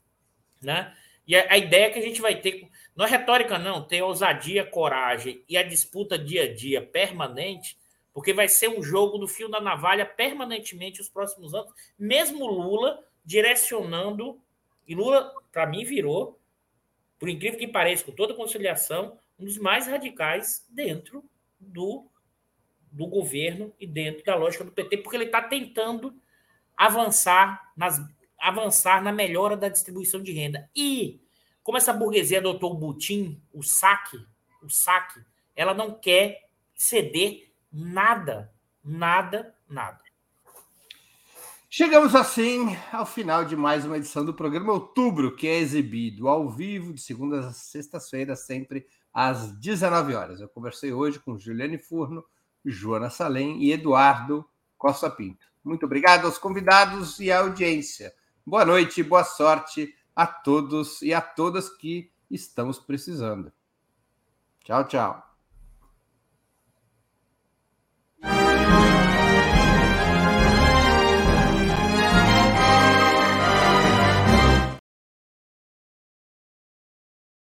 né? E a, a, ideia é que a gente vai ter, não é retórica, não, ter ousadia, coragem e a disputa dia a dia permanente, porque vai ser um jogo do fio da navalha permanentemente os próximos anos, mesmo Lula direcionando, e Lula, para mim, virou, por incrível que pareça, com toda conciliação, um dos mais radicais dentro do, do governo e dentro da lógica do PT, porque ele está tentando avançar nas avançar na melhora da distribuição de renda. E como essa burguesia adotou o butim, o saque, o saque, ela não quer ceder nada, nada, nada. Chegamos assim ao final de mais uma edição do programa Outubro, que é exibido ao vivo de segundas a sextas-feiras, sempre às 19 horas. Eu conversei hoje com Juliane Furno, Joana Salem e Eduardo Costa Pinto. Muito obrigado aos convidados e à audiência. Boa noite, boa sorte a todos e a todas que estamos precisando. Tchau, tchau.